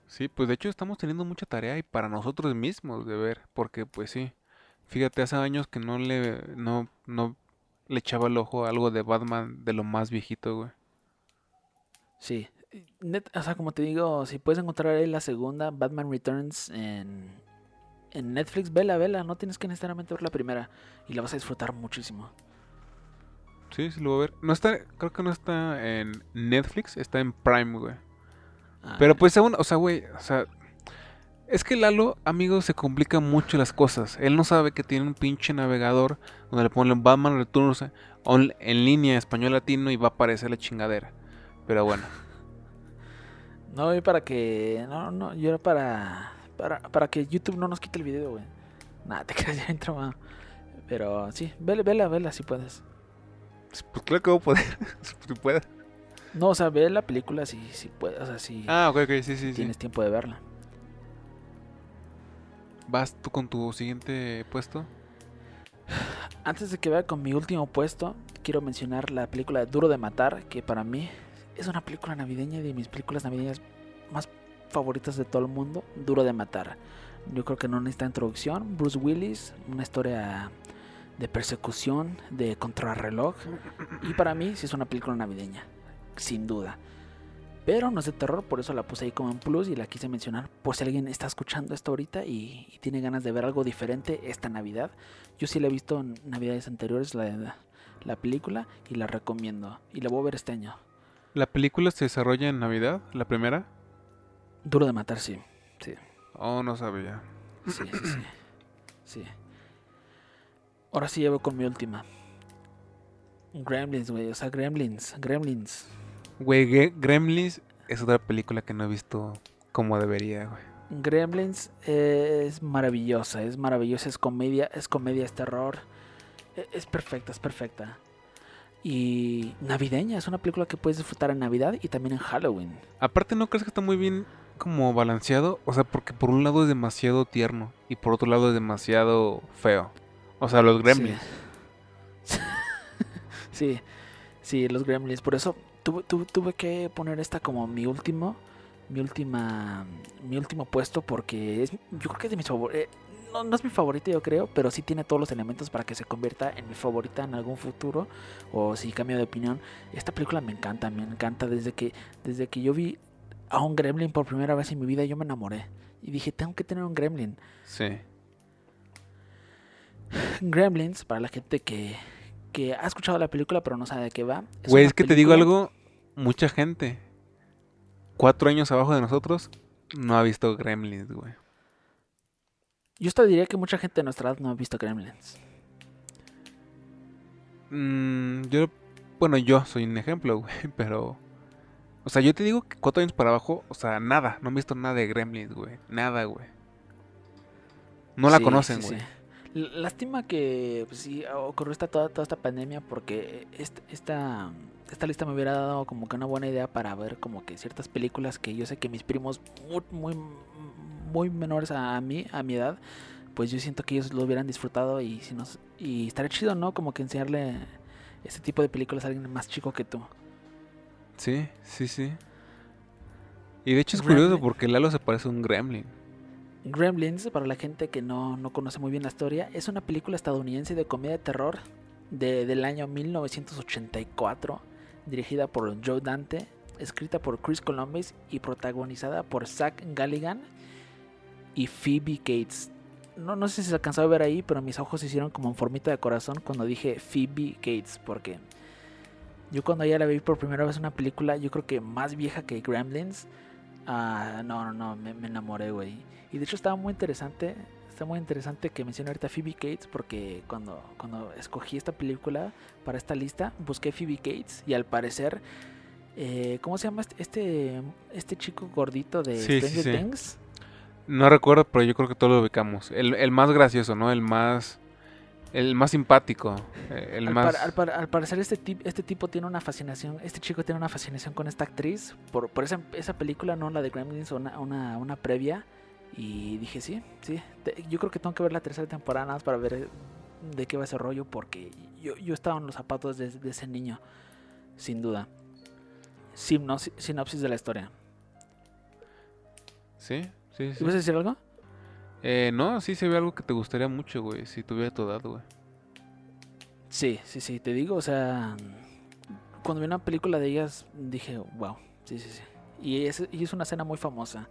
Sí, pues de hecho estamos teniendo mucha tarea y para nosotros mismos de ver, porque pues sí, fíjate, hace años que no le, no, no le echaba el ojo a algo de Batman de lo más viejito, güey. Sí. Net- o sea, como te digo, si puedes encontrar ahí la segunda, Batman Returns, en, en Netflix, vela, vela. No tienes que necesariamente ver la primera. Y la vas a disfrutar muchísimo. Sí, sí lo voy a ver. No está, creo que no está en Netflix, está en Prime, güey. Ah, Pero pues aún, o sea, güey, o sea, es que Lalo, amigo, se complica mucho las cosas. Él no sabe que tiene un pinche navegador donde le ponen Batman Returns on- en línea español latino y va a aparecer la chingadera. Pero bueno, *laughs* No, yo para que. No, no, yo era para. Para, para que YouTube no nos quite el video, güey. Nada, *laughs* te quedas ya dentro, mano. Pero sí, vela, vela, vela si puedes. pues claro que voy a poder, *laughs* si puedo. No, o sea, ve la película si, si puedes. O sea, si Ah, ok, ok, sí, sí, sí. tienes tiempo de verla. ¿Vas tú con tu siguiente puesto? *sighs* Antes de que vaya con mi último puesto, quiero mencionar la película de Duro de Matar, que para mí es una película navideña de mis películas navideñas más favoritas de todo el mundo, Duro de Matar. Yo creo que no necesita introducción. Bruce Willis, una historia de persecución, de contrarreloj. Y para mí sí es una película navideña, sin duda. Pero no es de terror, por eso la puse ahí como en plus y la quise mencionar. Por si alguien está escuchando esto ahorita y, tiene ganas de ver algo diferente esta Navidad. Yo sí la he visto en navidades anteriores, la, la película, y la recomiendo. Y la voy a ver este año. ¿La película se desarrolla en Navidad, la primera? Duro de matar, sí. Sí, Oh, no sabía. sí, sí. sí. Sí. Ahora sí llevo con mi última. Gremlins, güey. O sea, Gremlins. Gremlins. Güey, Gremlins es otra película que no he visto como debería, güey. Gremlins es maravillosa, es maravillosa, es comedia, es comedia, es terror, e- es perfecta, es perfecta. Y navideña, es una película que puedes disfrutar en Navidad y también en Halloween. Aparte, ¿no crees que está muy bien como balanceado? O sea, porque por un lado es demasiado tierno y por otro lado es demasiado feo. O sea, los Gremlins. *laughs* Sí, sí, los Gremlins. Por eso tuve, tuve, tuve que poner esta como mi último, mi última, mi último puesto porque es, yo creo que es de mis favoritos. No, no es mi favorita, yo creo, pero sí tiene todos los elementos para que se convierta en mi favorita en algún futuro o si cambio de opinión. Esta película me encanta, me encanta desde que desde que yo vi a un Gremlin por primera vez en mi vida, yo me enamoré y dije tengo que tener un Gremlin. Sí. Gremlins, para la gente que, que ha escuchado la película pero no sabe de qué va. Güey, una es que te digo algo. Mucha gente, cuatro años abajo de nosotros, no ha visto Gremlins, güey. Yo hasta diría que mucha gente de nuestra edad no ha visto Gremlins. Mm, yo, bueno, yo soy un ejemplo, *laughs* güey, pero... O sea, yo te digo que cuatro años para abajo, o sea, nada, no han visto nada de Gremlins, güey. Nada, güey. No la Sí, conocen, güey. sí. Lástima que pues, sí ocurrió esta, toda, toda esta pandemia porque esta, esta lista me hubiera dado como que una buena idea para ver como que ciertas películas que yo sé que mis primos muy, muy, muy menores a mí, a mi edad, pues yo siento que ellos lo hubieran disfrutado y si nos, y estaría chido, ¿no? Como que enseñarle este tipo de películas a alguien más chico que tú. Sí, sí, sí. Y de hecho es Gremlin. curioso porque Lalo se parece a un Gremlin. Gremlins, para la gente que no, no conoce muy bien la historia, es una película estadounidense de comedia de terror de- del año 1984, dirigida por Joe Dante, escrita por Chris Columbus y protagonizada por Zach Galligan y Phoebe Cates. No, no sé si se alcanzó a ver ahí, pero mis ojos se hicieron como en formita de corazón cuando dije Phoebe Cates, porque yo cuando ya la vi por primera vez una película, yo creo que más vieja que Gremlins, ah, no, no, no, me, me enamoré, güey. Y de hecho estaba muy interesante, está muy interesante que mencione ahorita Phoebe Cates, porque cuando, cuando escogí esta película para esta lista, busqué Phoebe Cates y al parecer, eh, ¿cómo se llama este, este, este chico gordito de Sí, sí, Stranger sí. Things? No recuerdo, pero yo creo que todos lo ubicamos. El, el más gracioso, ¿no? El más... El más simpático. eh, El al, más... par- al par- al parecer este, tip- este tipo tiene una fascinación, este chico tiene una fascinación con esta actriz por, por esa, esa película, no la de Gremlins, una, una, una previa. Y dije, sí, sí, te- yo creo que tengo que ver la tercera temporada nada más para ver de qué va ese rollo, porque yo, yo estaba en los zapatos de, de ese niño, sin duda. Sinopsis, sinopsis de la historia. Sí, sí, sí. ¿Ibas a decir algo? Eh, no, sí se ve algo que te gustaría mucho, güey. Si tuviera tu edad, güey. Sí, sí, sí, te digo, o sea, cuando vi una película de ellas dije, wow, sí, sí, sí. Y es, y es una escena muy famosa.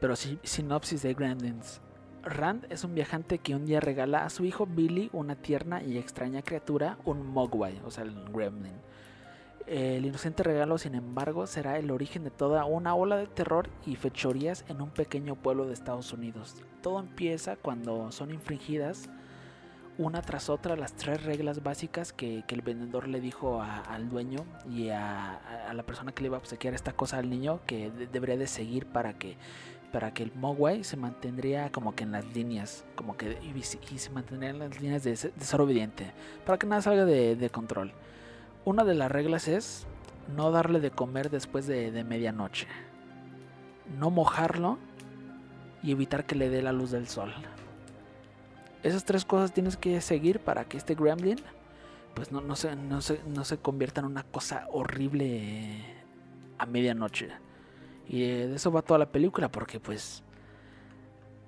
Pero sí, sinopsis de Gremlins. Rand es un viajante que un día regala a su hijo Billy una tierna y extraña criatura, un Mogwai, o sea, el Gremlin. El inocente regalo, sin embargo, será el origen de toda una ola de terror y fechorías en un pequeño pueblo de Estados Unidos. Todo empieza cuando son infringidas una tras otra las tres reglas básicas que, el vendedor le dijo al dueño y a, la persona que le iba a obsequiar esta cosa al niño que de- debería de seguir para que para que el Mogwai se mantendría como que en las líneas como que y, y se mantendría en las líneas de, de ser obediente para que nada salga de control una de las reglas es no darle de comer después de, de medianoche no mojarlo y evitar que le dé la luz del sol esas tres cosas tienes que seguir para que este Gremlin pues no, no, se, no, se, no se convierta en una cosa horrible a medianoche. Y eh, de eso va toda la película porque pues...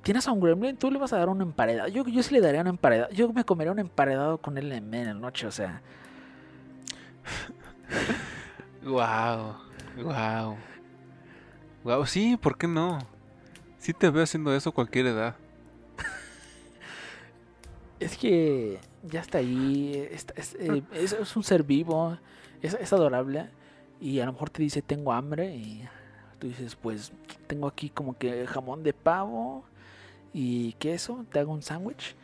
Tienes a un gremlin, tú le vas a dar un emparedado. Yo, yo sí le daría un emparedado. Yo me comería un emparedado con él en media noche, o sea. Wow, wow. Wow, sí, ¿por qué no? Sí te veo haciendo eso a cualquier edad. *laughs* Es que ya está ahí. está- es, eh, es- es un ser vivo. Es, es adorable. Y a lo mejor te dice tengo hambre y Tú dices, pues tengo aquí como que jamón de pavo y queso, te hago un sándwich.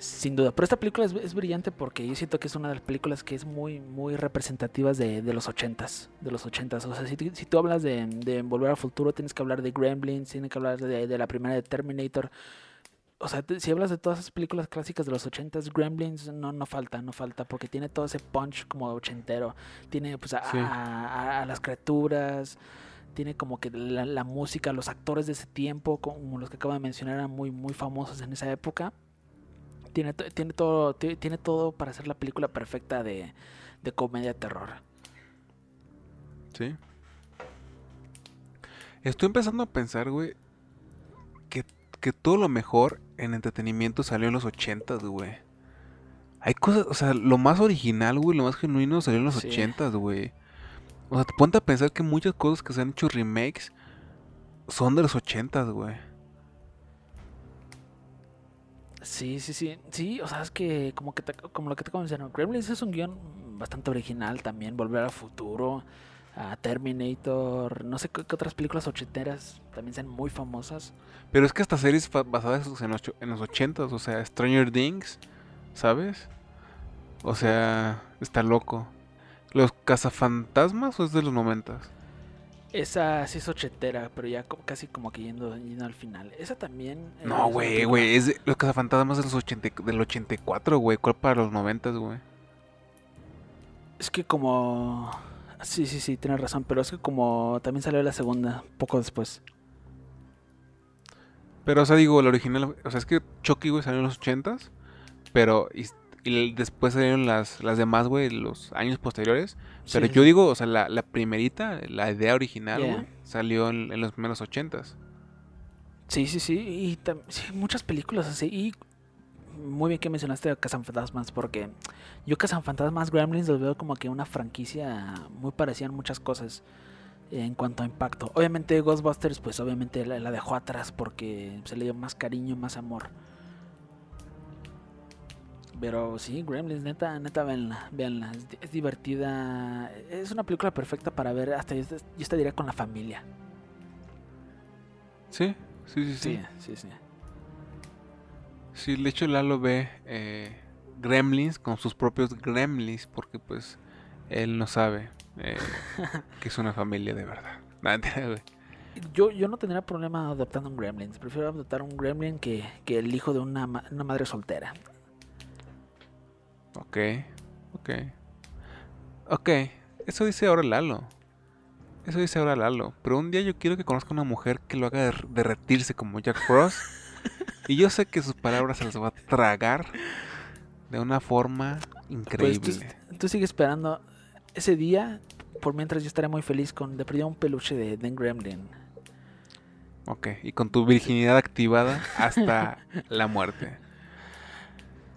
Sin duda, pero esta película es, es, brillante porque yo siento que es una de las películas que es muy, muy representativas de, de los ochentas, de los ochentas. O sea, si, si tú hablas de, de, Volver al Futuro, tienes que hablar de Gremlins, tienes que hablar de, de la primera de Terminator. O sea, si hablas de todas esas películas clásicas de los ochentas, Gremlins no, no falta, no falta, porque tiene todo ese punch como ochentero. Tiene pues a, sí. a, a, a las criaturas, tiene como que la, la, música, los actores de ese tiempo, como los que acabo de mencionar, eran muy, muy famosos en esa época. Tiene, tiene, todo, tiene todo para ser la película perfecta de, de comedia terror. Sí. Estoy empezando a pensar, güey, que, que todo lo mejor en entretenimiento salió en los 80, güey. Hay cosas, o sea, lo más original, güey, lo más genuino salió en los sí. 80, güey. O sea, te ponte a pensar que muchas cosas que se han hecho remakes son de los 80, güey. Sí, sí, sí. Sí, o sea, es que como que te, como lo que te mencioné, Gremlins es un guion bastante original también, Volver al Futuro, a Terminator, no sé qué, qué, otras películas ochenteras también sean muy famosas. Pero es que estas series basadas en los, en los ochentas, o sea, Stranger Things, ¿sabes? O sea, está loco. ¿Los cazafantasmas o es de los noventas? Esa sí es ochetera, pero ya casi como que yendo, yendo al final. Esa también. No, güey, güey. Es de, los cazafantasmas de los 80, del 84, güey. ¿Cuál para los 90, güey? Es que como. Sí, sí, sí, tienes razón. Pero es que como también salió la segunda, poco después. Pero, o sea, digo, la original. O sea, es que Chucky, güey, salió en los 80 Pero. Y, y después salieron las, las demás, güey, los años posteriores. Pero sí. yo digo, o sea, la, la primerita, la idea original, yeah. salió en, en, los primeros ochentas. Sí, sí, sí. Y sí, muchas películas así. Y muy bien que mencionaste a Cazafantasmas, porque yo Cazafantasmas Gremlins los veo como que una franquicia muy parecida en muchas cosas en cuanto a impacto. Obviamente Ghostbusters, pues obviamente la, la dejó atrás porque se le dio más cariño, más amor. Pero sí, Gremlins, neta, neta, véanla, véanla. Es, es, divertida. Es una película perfecta para ver, hasta yo, yo te diría con la familia. Sí, sí, sí, sí. Sí, sí, sí. Sí, de hecho Lalo ve eh, Gremlins con sus propios Gremlins, porque pues él no sabe eh, *laughs* que es una familia de verdad. *laughs* yo, yo no tendría problema adoptando un Gremlins. Prefiero adoptar un Gremlin que, que el hijo de una, una madre soltera. Ok, ok. Ok, eso dice ahora Lalo. Eso dice ahora Lalo. Pero un día yo quiero que conozca una mujer que lo haga derretirse como Jack Frost. *laughs* y yo sé que sus palabras se las va a tragar de una forma increíble. Pues tú, tú sigues esperando ese día. Por mientras yo estaré muy feliz con de perdido un peluche de Den Gremlin. Ok, y con tu virginidad activada hasta *laughs* la muerte.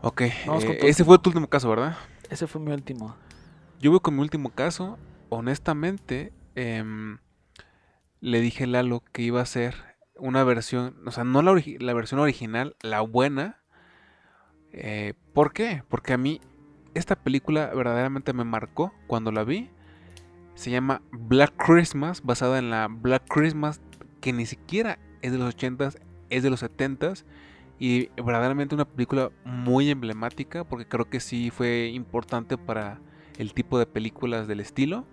Ok, eh, ese fue tu último caso, ¿verdad? Ese fue mi último. Yo voy con mi último caso. Honestamente, eh, le dije a Lalo que iba a ser una versión, o sea, no la, la versión original, la buena. Eh, ¿Por qué? Porque a mí esta película verdaderamente me marcó cuando la vi. Se llama Black Christmas, basada en la Black Christmas, que ni siquiera es de los 80s, es de los 70s. Y verdaderamente una película muy emblemática porque creo que sí fue importante para el tipo de películas del estilo.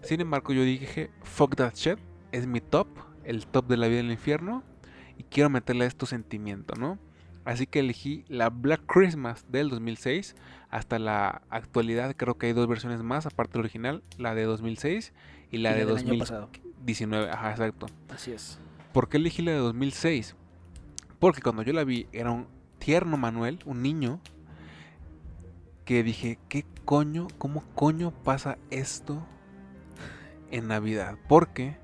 Sin embargo, yo dije, fuck that shit, es mi top, el top de la vida del infierno. Y quiero meterle estos sentimientos, ¿no? Así que elegí la Black Christmas del 2006 hasta la actualidad. Creo que hay dos versiones más, aparte del original, la de 2006 y la y de 2019. Ajá, exacto. Así es. ¿Por qué elegí la de 2006? Porque cuando yo la vi era un tierno Manuel, un niño, que dije, ¿qué coño, cómo coño pasa esto en Navidad? Porque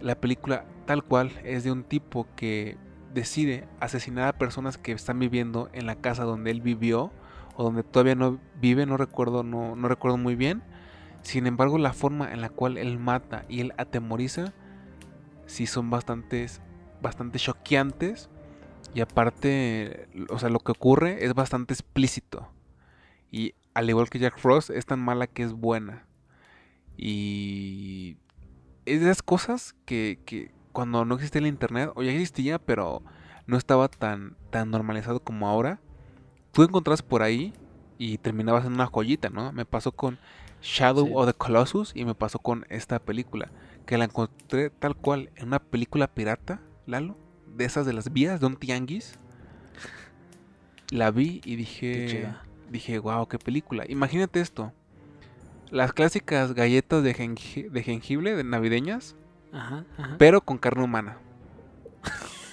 la película tal cual es de un tipo que decide asesinar a personas que están viviendo en la casa donde él vivió o donde todavía no vive, no recuerdo, no, no recuerdo muy bien. Sin embargo, la forma en la cual él mata y él atemoriza, sí son bastantes bastante choqueantes y aparte, o sea, lo que ocurre es bastante explícito. Y al igual que Jack Frost, es tan mala que es buena. Y es de esas cosas que, que cuando no existía el internet, o ya existía, pero no estaba tan, tan normalizado como ahora, tú encontrabas por ahí y terminabas en una joyita, ¿no? Me pasó con Shadow Sí. of the Colossus y me pasó con esta película, que la encontré tal cual en una película pirata, Lalo, de esas de las vías, de un tianguis. La vi y dije, dije, wow, qué película. Imagínate esto. Las clásicas galletas de, jengi- de jengibre de navideñas, Ajá, ajá. pero con carne humana. *laughs*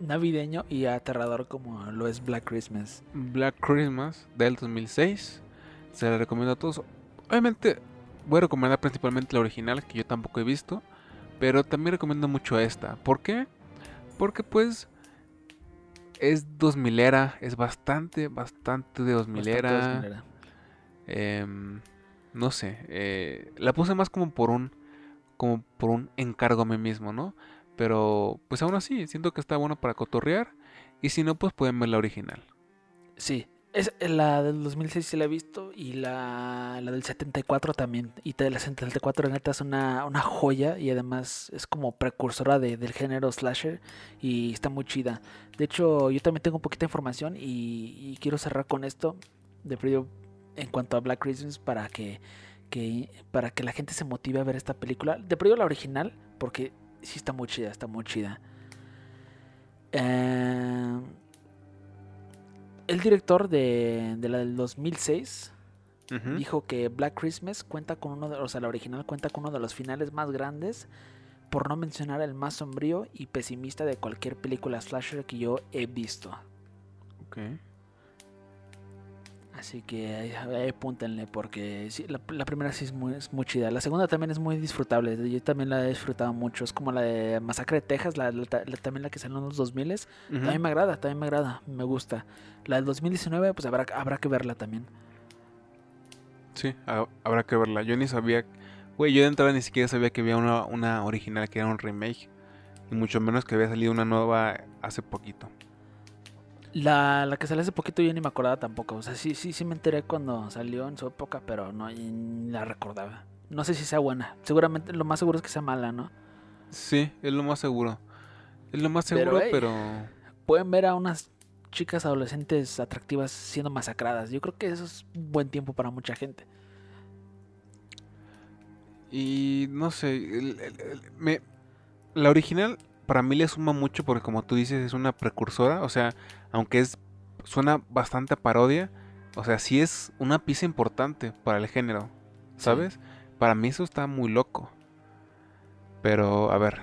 Navideño y aterrador como lo es Black Christmas. Black Christmas del 2006. Se la recomiendo a todos. Obviamente voy a recomendar principalmente la original que yo tampoco he visto. Pero también recomiendo mucho esta. ¿Por qué? Porque pues es 2000 era. Es bastante, bastante de 2000 Bastante era. 2000 era. Em, no sé. eh, la puse más como por un como por un encargo a mí mismo, ¿no? Pero pues aún así siento que está bueno para cotorrear. Y si no, pues pueden ver la original. Sí, es, la del 2006 sí la he visto y la, la del 74 también. Y la 74 neta es una, una joya y además es como precursora de- del género slasher y está muy chida. De hecho, yo también tengo un poquita de información y, quiero cerrar con esto de perdido en cuanto a Black Christmas para que, que- para que la gente se motive a ver esta película. De perdido la original porque sí está muy chida, está muy chida. Eh, el director de, de la del 2006 Ujú. dijo que Black Christmas cuenta con uno de, o sea, la original cuenta con uno de los finales más grandes, por no mencionar el más sombrío y pesimista de cualquier película slasher que yo he visto. Así que ahí, apúntenle porque sí, la, la primera sí es muy, es muy chida. La segunda también es muy disfrutable. Yo también la he disfrutado mucho. Es como la de Masacre de Texas, la, también la que salió en los 2000 Ujú. También me agrada, también me agrada, me gusta. La del 2019, pues habrá, habrá que verla también. Sí, ha- habrá que verla. Yo ni sabía. Güey, yo de entrada ni siquiera sabía que había una, una original que era un remake. Y mucho menos que había salido una nueva hace poquito. La, la que salió hace poquito yo ni me acordaba tampoco. O sea, sí, sí, sí me enteré cuando salió en su época, pero no la recordaba. No sé si sea buena. Seguramente lo más seguro es que sea mala, ¿no? Sí, es lo más seguro. Es lo más Pero, seguro, pero. Pueden ver a unas chicas adolescentes atractivas siendo masacradas. Yo creo que eso es un buen tiempo para mucha gente. Y no sé. el- el- el- me, la original para mí le suma mucho porque, como tú dices, es una precursora. O sea, aunque es suena bastante a parodia. O sea, sí es una pieza importante para el género. ¿Sabes? Para mí eso está muy loco. Pero, a ver,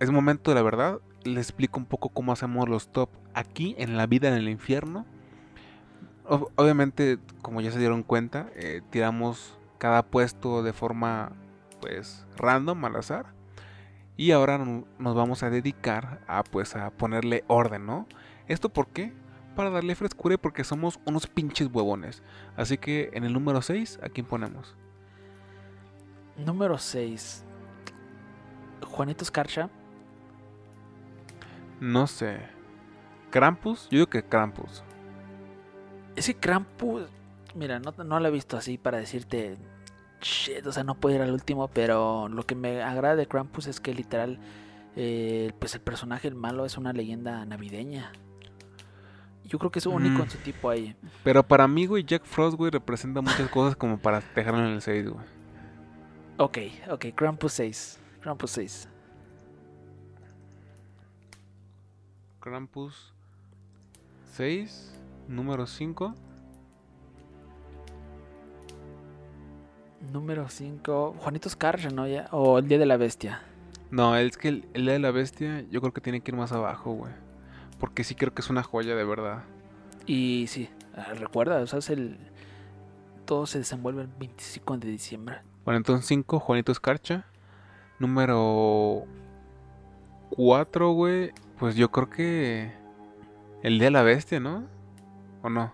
es momento de la verdad. Les explico un poco cómo hacemos los top aquí en la vida en el infierno. Ob- obviamente, como ya se dieron cuenta, eh, tiramos cada puesto de forma, pues, random, al azar. Y ahora no- nos vamos a dedicar a, pues, a ponerle orden, ¿no? ¿Esto por qué? Para darle frescura y porque somos unos pinches huevones. Así que en el número 6, ¿a quién ponemos? Número 6. Juanito Escarcha. No sé. ¿Krampus? Yo digo que Krampus. Ese Krampus, mira, no, no lo he visto así para decirte, shit, o sea, no puedo ir al último, pero lo que me agrada de Krampus es que literal, eh, pues el personaje, el malo, es una leyenda navideña. Yo creo que es único Mm. en su tipo ahí. Pero para mí, güey, Jack Frost, güey, representa muchas cosas como para dejarlo en el 6, güey. Ok, ok, Krampus 6. Krampus 6. Krampus 6, número 5. Número 5, Juanito Escarcha, ¿no? Ya? O El Día de la Bestia. No, es que el, el Día de la Bestia yo creo que tiene que ir más abajo, güey. Porque sí creo que es una joya de verdad. Y sí, ah, recuerda, o sea, es el... Todo se desenvuelve el 25 de diciembre. Bueno, entonces 5, Juanito Escarcha. Número 4, güey. Pues yo creo que el Día de la Bestia, ¿no? ¿O no?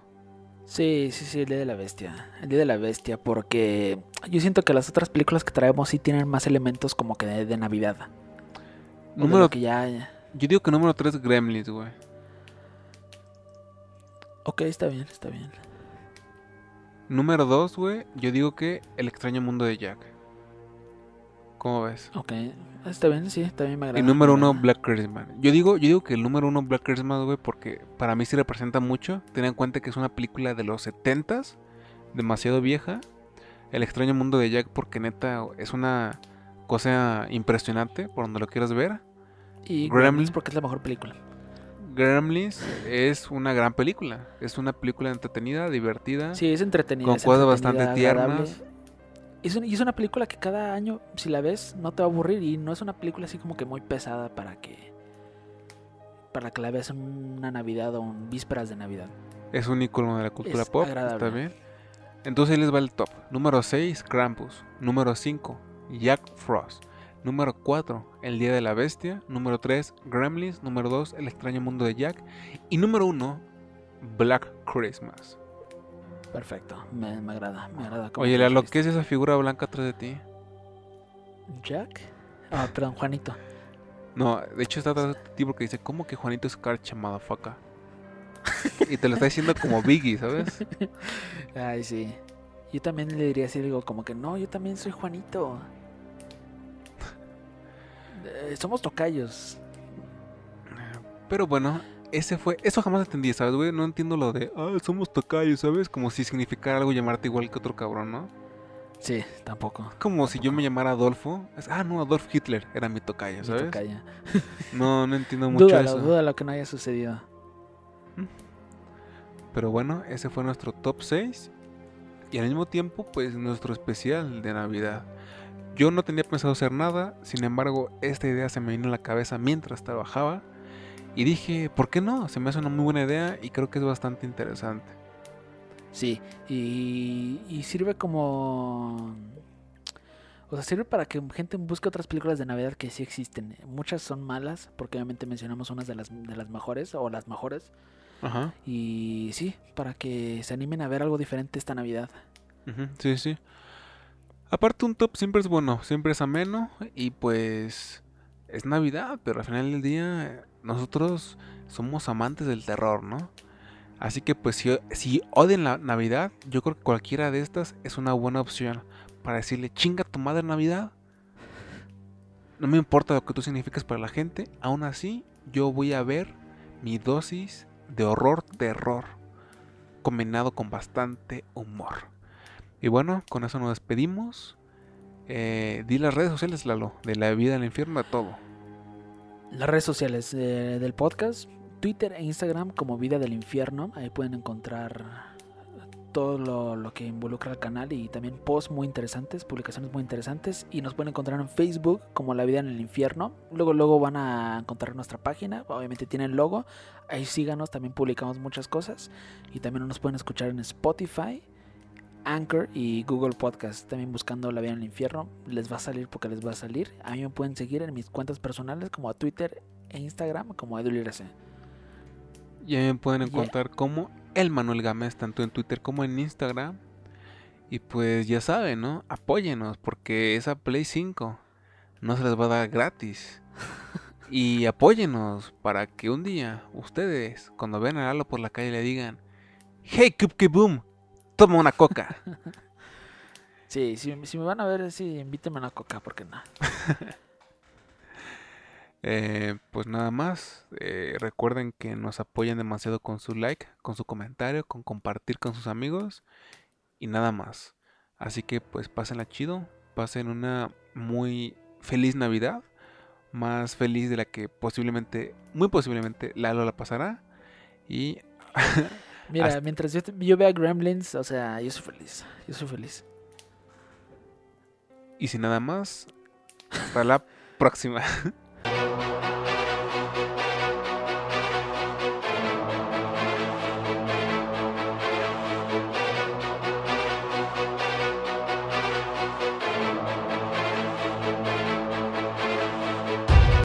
Sí, sí, sí, el Día de la Bestia. El Día de la Bestia, porque yo siento que las otras películas que traemos sí tienen más elementos como que de, de Navidad. De Número, lo que ya, ya- yo digo que número 3, Gremlins, güey. Ok, está bien, está bien. Número 2, güey, yo digo que El extraño mundo de Jack. ¿Cómo ves? Ok, está bien, sí, también me agrada. Y número me uno. Black Christmas. Yo digo, yo digo que el número uno, Black Christmas, güey, porque para mí sí representa mucho. Ten en cuenta que es una película de los 70s, demasiado vieja. El extraño mundo de Jack, porque neta es una cosa impresionante por donde lo quieras ver. Y Gremlins. Porque es la mejor película. Gremlins es una gran película. Es una película entretenida, divertida. Sí, es entretenida. Con es cosas entretenida, bastante agradable. Es y es una película que cada año, si la ves, no te va a aburrir. Y no es una película así como que muy pesada para que. Para que la veas en una Navidad o en vísperas de Navidad. Es un icono de la cultura Es pop. agradable. Bien. Entonces ahí les va el top. Número 6, Krampus. Número 5, Jack Frost. Número 4, El Día de la Bestia. Número 3, Gremlins. Número 2, El extraño mundo de Jack. Y número 1, Black Christmas. Perfecto, me, me agrada, me agrada. Oye, Lalo, lo ¿qué es esa figura blanca atrás de ti? ¿Jack? Ah, perdón, Juanito. No, de hecho está atrás de ti porque dice, ¿cómo que Juanito es carcha, motherfucker? *laughs* y te lo está diciendo como Biggie, ¿sabes? *laughs* Ay, sí. Yo también le diría así, digo, como que no, yo también soy Juanito. *laughs* Eh, somos tocayos. Pero bueno, ese fue. Eso jamás entendí, ¿sabes, güey? No entiendo lo de. Ah, somos tocayos, ¿sabes? Como si significara algo llamarte igual que otro cabrón, ¿no? Sí, tampoco. Como si yo me llamara Adolfo. Es- ah, no, Adolf Hitler era mi tocayo, Mi ¿sabes? tocaya. *laughs* No, no entiendo *laughs* mucho Dúdalo, eso. dúdalo que no haya sucedido. Pero bueno, ese fue nuestro top 6. Y al mismo tiempo, pues nuestro especial de Navidad. Yo no tenía pensado hacer nada, sin embargo, esta idea se me vino a la cabeza mientras trabajaba. Y dije, ¿por qué no? Se me hace una muy buena idea y creo que es bastante interesante. Sí, y, y sirve como... O sea, sirve para que gente busque otras películas de Navidad que sí existen. Muchas son malas, porque obviamente mencionamos unas de las, de las mejores, o las mejores. Ajá. Y sí, para que se animen a ver algo diferente esta Navidad. Ujú, Sí, sí. Aparte un top siempre es bueno, siempre es ameno y pues es Navidad, pero al final del día nosotros somos amantes del terror, ¿no? Así que pues si, si odian la Navidad, yo creo que cualquiera de estas es una buena opción para decirle chinga tu madre Navidad. No me importa lo que tú significas para la gente, aún así yo voy a ver mi dosis de horror terror combinado con bastante humor. Y bueno, con eso nos despedimos. Eh, di las redes sociales, Lalo, de la vida el infierno, de todo. Las redes sociales eh, del podcast, Twitter e Instagram como Vida del Infierno. Ahí pueden encontrar todo lo, lo que involucra al canal y también posts muy interesantes, publicaciones muy interesantes. Y nos pueden encontrar en Facebook como La Vida en el Infierno. Luego, luego van a encontrar nuestra página. Obviamente tienen logo. Ahí síganos, también publicamos muchas cosas. Y también nos pueden escuchar en Spotify. Anchor y Google Podcast. También buscando La Vida en el Infierno. Les va a salir porque les va a salir. A mí me pueden seguir en mis cuentas personales como a Twitter e Instagram como EduLirc. Y ahí me pueden Yeah. encontrar como el Manuel Gámez, tanto en Twitter como en Instagram. Y pues ya saben, ¿no? Apóyenos, porque esa Play 5 no se les va a dar gratis. *laughs* Y apóyenos para que un día ustedes, cuando vean a Lalo por la calle, le digan: Hey, Cupke Boom, toma una coca. *laughs* Sí, si, si me van a ver, sí, invítenme a una coca, porque no. *laughs* Eh, pues nada más, eh, recuerden que nos apoyan demasiado con su like, con su comentario, con compartir con sus amigos y nada más. Así que pues pásenla chido, pasen una muy feliz Navidad, más feliz de la que posiblemente, muy posiblemente Lalo la pasará. Y *laughs* Mira, Hasta- mientras yo, vea Gremlins, o sea, yo soy feliz. Yo soy feliz. y sin nada más, hasta la próxima. *laughs*